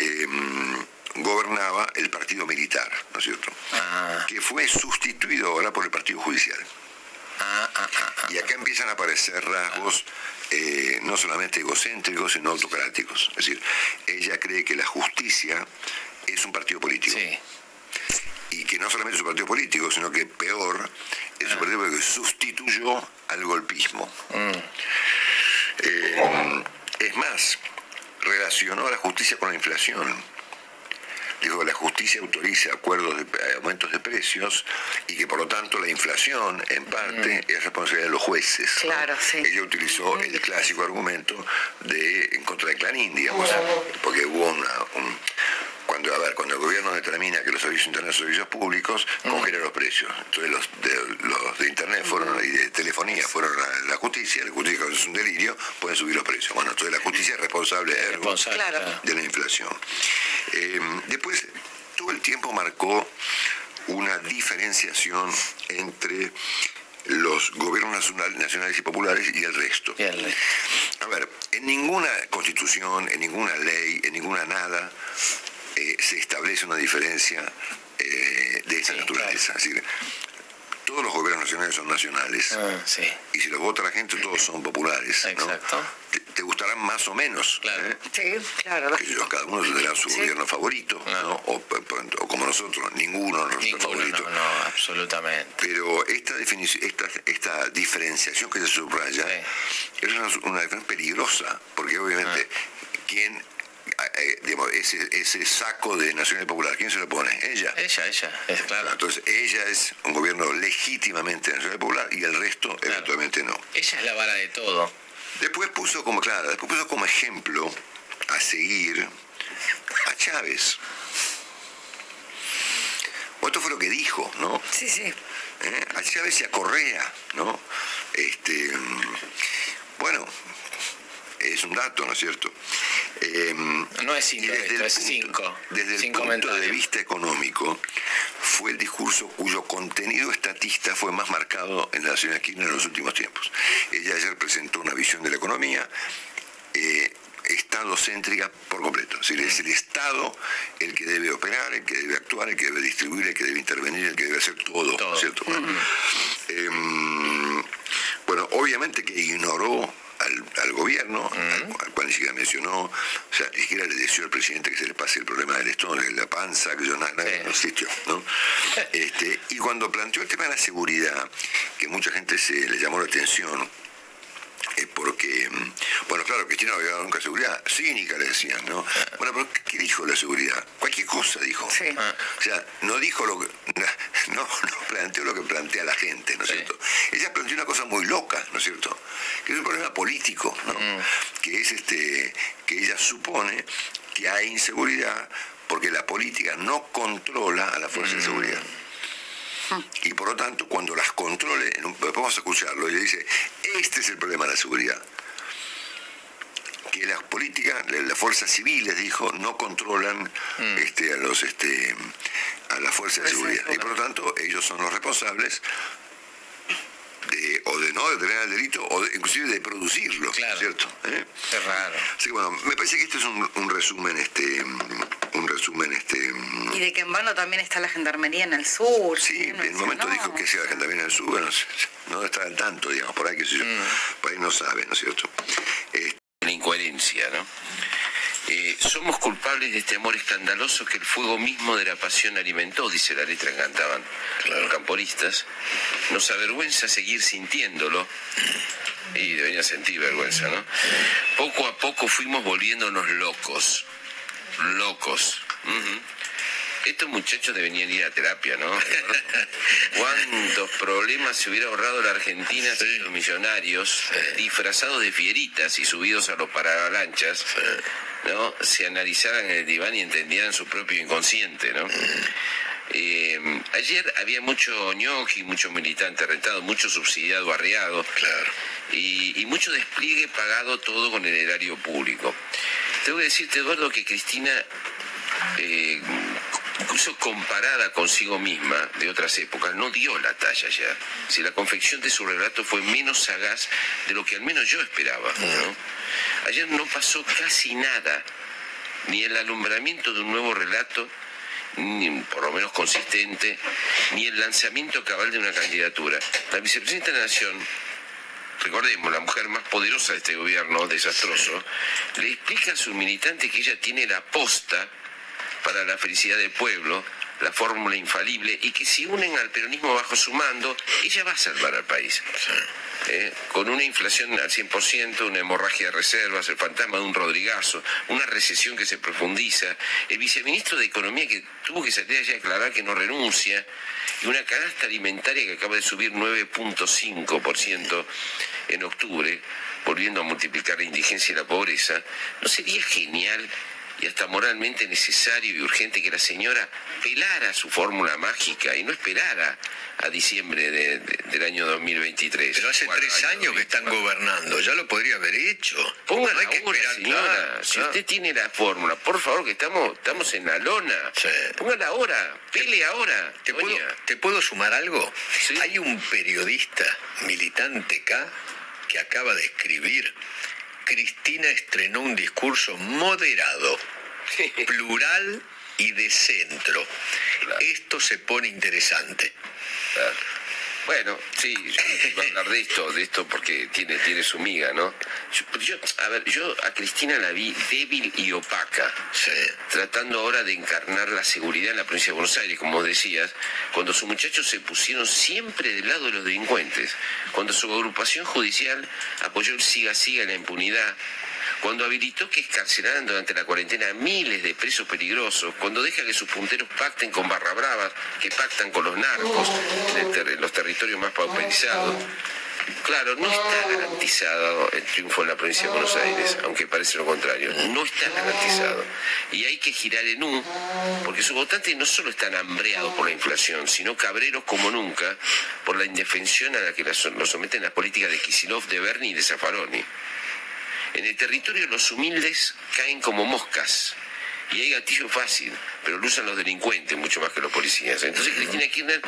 eh, gobernaba el partido militar, ¿no es cierto? Ah. Que fue sustituido ahora por el partido judicial. Y acá empiezan a aparecer rasgos eh, no solamente egocéntricos, sino autocráticos. Es decir, ella cree que la justicia es un partido político. Y que no solamente es un partido político, sino que peor, es un partido que sustituyó al golpismo. Eh, es más, relacionó a la justicia con la inflación. Dijo que la justicia autoriza acuerdos de eh, aumentos de precios y que por lo tanto la inflación en parte es responsabilidad de los jueces. ¿no? Claro, sí. Ella utilizó el clásico argumento de en contra de Clarín, digamos, porque hubo una, un- cuando a ver, cuando el gobierno determina que los servicios internet son servicios públicos, congela los precios. Entonces los de, los de internet fueron y de telefonía fueron a la justicia, la justicia es un delirio, pueden subir los precios. Bueno, entonces la justicia es responsable, Claro. de la inflación. Eh, después, todo el tiempo marcó una diferenciación entre los gobiernos nacional- nacionales y populares y el resto. A ver, en ninguna constitución, en ninguna ley, en ninguna nada, eh, se establece una diferencia eh, de esa naturaleza. Es decir, todos los gobiernos nacionales son nacionales. Ah, Y si los vota la gente, todos son populares. ¿no? Te, te gustarán más o menos. ¿eh? Sí, claro. Que yo, cada uno tendrá su gobierno favorito, ¿no? o, o como nosotros, ninguno de nosotros favorito. No, no, absolutamente. Pero esta, definición, esta, esta diferenciación que se subraya es una, una diferencia peligrosa, porque obviamente, ¿quién, eh, digamos, ese, ese saco de Nacional Popular, ¿quién se lo pone? Ella. Ella, ella, es claro. Entonces, ella es un gobierno legítimamente Nacional Popular y el resto eventualmente no. Ella es la vara de todo. Después puso como, claro, después puso como ejemplo a seguir a Chávez. Bueno, esto fue lo que dijo, ¿no? Sí, sí. ¿Eh? A Chávez y a Correa, ¿no? Este, mm, bueno, es un dato, ¿no es cierto? Eh, No es cinco, desde esto el es punto- cinco. Desde el punto de vista económico, fue el discurso cuyo contenido estatista fue más marcado en la señora Kirchner en los últimos tiempos. Ella ayer presentó una visión de la economía eh, estadocéntrica por completo. Es decir, es el Estado el que debe operar, el que debe actuar, el que debe distribuir, el que debe intervenir, el que debe hacer todo, ¿no es ¿cierto? Bueno, em, bueno, obviamente que ignoró al, al gobierno, al, al cual ni siquiera mencionó, o sea, ni siquiera le deseó al presidente que se le pase el problema del estómago, de la panza, que yo nada, nada, no existió, ¿no? Este, y cuando planteó el tema de la seguridad, que mucha gente se le llamó la atención, es porque, mm, bueno, claro, Cristina no había dado nunca seguridad, cínica le decían, ¿no? Bueno, pero ¿qué dijo la seguridad? Cualquier cosa dijo. O sea, no dijo lo que, no, no planteó lo que plantea la gente, ¿no es cierto? Ella planteó una cosa muy loca, ¿no es cierto? Que es un problema político, ¿no? Que es este, que ella supone que hay inseguridad porque la política no controla a la fuerza de seguridad. Y por lo tanto, cuando las controle, vamos a escucharlo, ella dice, este es el problema de la seguridad. que las políticas, las fuerzas civiles, dijo, no controlan Mm. este, a los este, a las fuerzas de seguridad. Y por lo tanto, ellos son los responsables de, o de no detener el delito, o de- inclusive de producirlo, ¿cierto? ¿Eh? Es raro. Así que bueno, me parece que este es un, un resumen, este, un resumen, este, Y de que en vano también está la gendarmería en el sur. Sí, en el momento dijo que sea también en el sur, bueno, no está al tanto, digamos, por ahí, qué sé yo, por ahí no sabe, ¿no es cierto? La incoherencia, ¿no? Eh, somos culpables de este amor escandaloso que el fuego mismo de la pasión alimentó, dice la letra que cantaban los camporistas. Nos avergüenza seguir sintiéndolo. Y deberían sentir vergüenza, ¿no? Poco a poco fuimos volviéndonos locos. Locos. Estos muchachos deberían ir a terapia, ¿no? ¿Cuántos problemas se hubiera ahorrado la Argentina si los millonarios, disfrazados de fieritas y subidos a los paravalanchas, ¿no? se analizaran en el diván y entendieran su propio inconsciente, ¿no? Eh, ayer había mucho ñoqui, mucho militante rentado, mucho subsidiado, barriado, y, y mucho despliegue pagado todo con el erario público. Tengo que decirte, Eduardo, que Cristina eh, incluso comparada consigo misma de otras épocas, no dio la talla ya. Si la confección de su relato fue menos sagaz de lo que al menos yo esperaba. ¿no? Ayer no pasó casi nada, ni el alumbramiento de un nuevo relato, ni por lo menos consistente, ni el lanzamiento cabal de una candidatura. La vicepresidenta de la Nación recordemos, la mujer más poderosa de este gobierno desastroso, le explica a sus militantes que ella tiene la posta para la felicidad del pueblo, la fórmula infalible, y que si unen al peronismo bajo su mando, ella va a salvar al país. ¿Eh? Con una inflación al 100%, una hemorragia de reservas, el fantasma de un Rodrigazo, una recesión que se profundiza, el viceministro de Economía que tuvo que salir allá a aclarar que no renuncia, y una canasta alimentaria que acaba de subir 9.5% en octubre, volviendo a multiplicar la indigencia y la pobreza, ¿no sería genial y hasta moralmente necesario y urgente que la señora pelara su fórmula mágica y no esperara a diciembre de- de- del año 2023? Pero hace tres años que están gobernando, ya lo podría haber hecho. Ponga No hay la que hora, esperar, señora. claro, si claro. usted tiene la fórmula, por favor, que estamos, estamos en la lona. Ponga la hora, pele ahora. ¿Te puedo. ¿Te puedo sumar algo? Hay un periodista militante acá que acaba de escribir, Cristina estrenó un discurso moderado, plural y de centro. Esto se pone interesante. Bueno, sí, yo iba a hablar de esto, de esto porque tiene, tiene su miga, ¿no? Yo, yo- a ver, yo a Cristina la vi débil y opaca, tratando ahora de encarnar la seguridad en la provincia de Buenos Aires, como decías, cuando sus muchachos se pusieron siempre del lado de los delincuentes, cuando su agrupación judicial apoyó el siga-siga en la impunidad, cuando habilitó que escarcelaran durante la cuarentena a miles de presos peligrosos, cuando deja que sus punteros pacten con barra bravas, que pactan con los narcos en, los territorios más pauperizados. Claro, no está garantizado el triunfo en la provincia de Buenos Aires, aunque parece lo contrario. No está garantizado. Y hay que girar en U, porque sus votantes no solo están hambreados por la inflación, sino cabreros como nunca por la indefensión a la que los someten las políticas de Kisilov, de Berni y de Zaffaroni. En el territorio los humildes caen como moscas. Y hay gatillo fácil, pero lo usan los delincuentes mucho más que los policías. Entonces Cristina Kirchner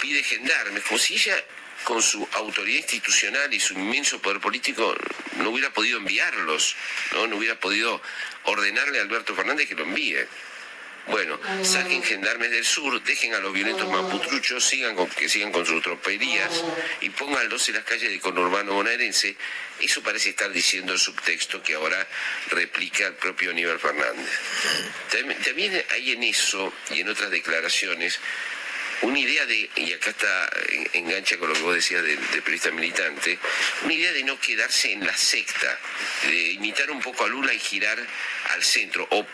pide gendarmes, como si ella con su autoridad institucional y su inmenso poder político no hubiera podido enviarlos, no, no hubiera podido ordenarle a Alberto Fernández que lo envíe. Bueno, saquen gendarmes del sur, dejen a los violentos maputruchos, sigan que sigan con sus tropelías y pónganlos en las calles del conurbano bonaerense. Eso parece estar diciendo el subtexto que ahora replica el propio Aníbal Fernández. También, hay en eso y en otras declaraciones una idea de, y acá está en- engancha con lo que vos decías del, del periodista militante, una idea de no quedarse en la secta, de imitar un poco a Lula y girar al centro, o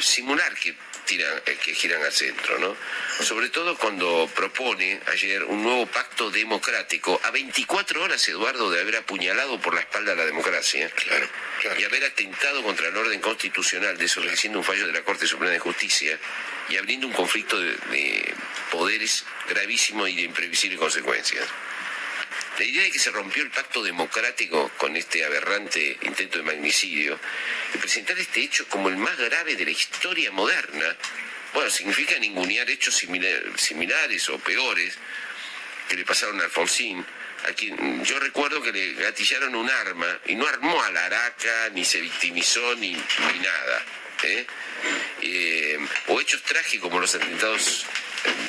simular que tiran, eh, que giran al centro, ¿no? Sobre todo cuando propone ayer un nuevo pacto democrático a 24 horas, Eduardo, de haber apuñalado por la espalda a la democracia y haber atentado contra el orden constitucional, desobedeciendo un fallo de la Corte Suprema de Justicia y abriendo un conflicto de, de poderes gravísimo y de imprevisibles consecuencias. La idea de que se rompió el pacto democrático con este aberrante intento de magnicidio y presentar este hecho como el más grave de la historia moderna, bueno, significa ningunear hechos similares o peores que le pasaron a Alfonsín, a quien yo recuerdo que le gatillaron un arma y no armó a la araca, ni se victimizó, ni, ni nada. ¿eh? Eh, o hechos trágicos como los atentados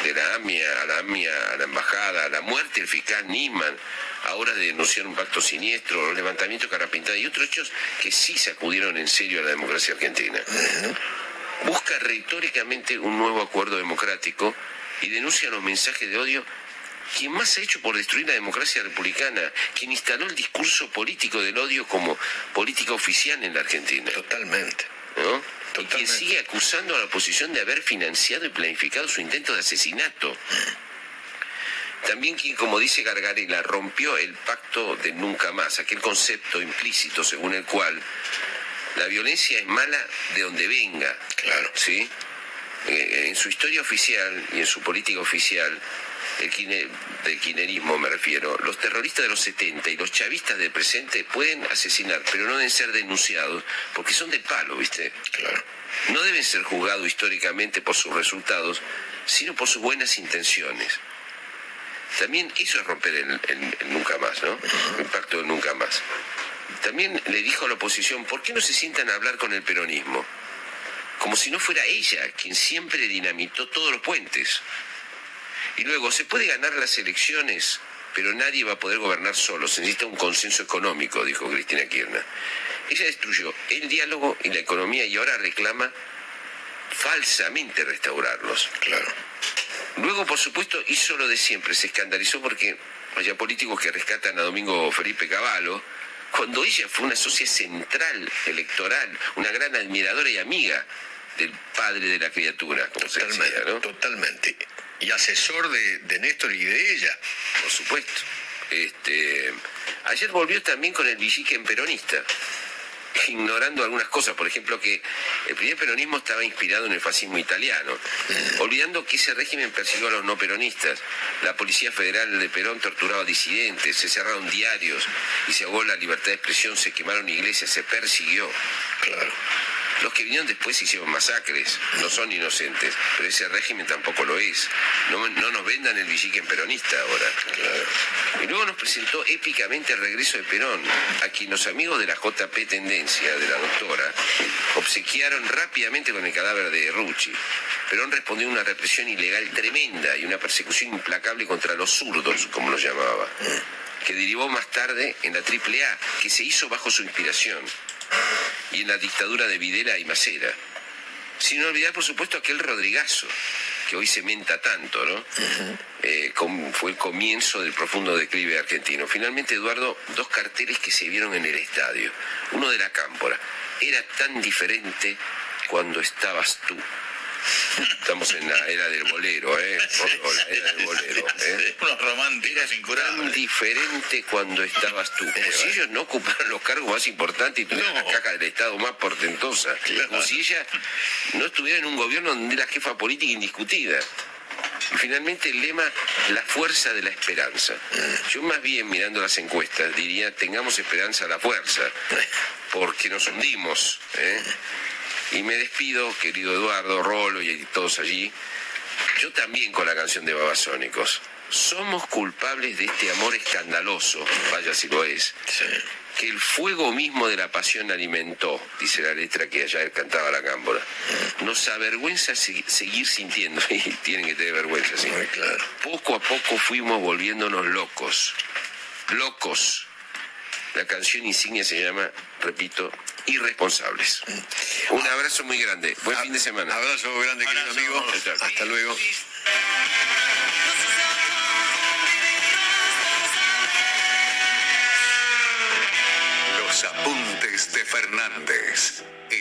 de la AMIA, a la AMIA, a la embajada, a la muerte del fiscal Niman, ahora de denunciar un pacto siniestro, los levantamientos Carapintada y otros hechos que sí sacudieron en serio a la democracia argentina. Busca retóricamente un nuevo acuerdo democrático y denuncia los mensajes de odio quien más ha hecho por destruir la democracia republicana, quien instaló el discurso político del odio como política oficial en la Argentina. Totalmente. ¿No? Y quien sigue acusando a la oposición de haber financiado y planificado su intento de asesinato. También quien, como dice Gargarela, rompió el pacto de nunca más, aquel concepto implícito según el cual la violencia es mala de donde venga. Claro. ¿Sí? Eh, en su historia oficial y en su política oficial, el del quinerismo me refiero, los terroristas de los 70 y los chavistas del presente pueden asesinar, pero no deben ser denunciados, porque son del palo, ¿viste? Claro. No deben ser juzgados históricamente por sus resultados, sino por sus buenas intenciones. También eso es romper el, nunca más, ¿no? El pacto del nunca más. También le dijo a la oposición, ¿por qué no se sientan a hablar con el peronismo? Como si no fuera ella quien siempre dinamitó todos los puentes. Y luego, se puede ganar las elecciones, pero nadie va a poder gobernar solo. Se necesita un consenso económico, dijo Cristina Kirchner. Ella destruyó el diálogo y la economía y ahora reclama falsamente restaurarlos. Claro. Luego, por supuesto, hizo lo de siempre. Se escandalizó porque haya políticos que rescatan a Domingo Felipe Cavallo, cuando ella fue una socia central electoral, una gran admiradora y amiga del padre de la criatura, como totalmente, se decía, ¿no? Totalmente y asesor de, Néstor y de ella. Por supuesto. Este, ayer volvió también con el villiquen peronista, ignorando algunas cosas, por ejemplo que el primer peronismo estaba inspirado en el fascismo italiano, olvidando que ese régimen persiguió a los no peronistas. La Policía Federal de Perón torturaba disidentes, se cerraron diarios y se ahogó la libertad de expresión, se quemaron iglesias, se persiguió. Claro. Los que vinieron después hicieron masacres, no son inocentes, pero ese régimen tampoco lo es. No, nos vendan el villiquen peronista ahora. Y luego nos presentó épicamente el regreso de Perón, a quien los amigos de la JP Tendencia, de la doctora, obsequiaron rápidamente con el cadáver de Rucci. Perón respondió a una represión ilegal tremenda y una persecución implacable contra los zurdos, como los llamaba, que derivó más tarde en la AAA, que se hizo bajo su inspiración y en la dictadura de Videla y Macera. Sin olvidar, por supuesto, aquel Rodrigazo, que hoy se menta tanto, ¿no? Eh, fue el comienzo del profundo declive argentino. Finalmente, Eduardo, dos carteles que se vieron en el estadio. Uno de la Cámpora. Era tan diferente cuando estabas tú. Estamos en la era del bolero, ¿eh? la era del bolero. ¿eh? Unos románticos tan diferente cuando estabas tú. Como si ellos no ocuparan los cargos más importantes y tuvieran la caja del Estado más portentosa. Como si ella no estuviera en un gobierno donde era jefa política indiscutida. Y finalmente el lema, la fuerza de la esperanza. Yo más bien mirando las encuestas diría, tengamos esperanza a la fuerza, porque nos hundimos. ¿eh? Y me despido, querido Eduardo, Rolo y todos allí, yo también con la canción de Babasónicos. Somos culpables de este amor escandaloso, vaya si lo es, que el fuego mismo de la pasión alimentó, dice la letra que ayer cantaba la cámbora. Nos avergüenza seguir sintiendo, y tienen que tener vergüenza, sí. claro. Poco a poco fuimos volviéndonos locos, locos. La canción insignia se llama, repito, irresponsables. Un abrazo muy grande. Buen fin de semana. Abrazo grande, querido amigo. Hasta luego. Los apuntes de Fernández.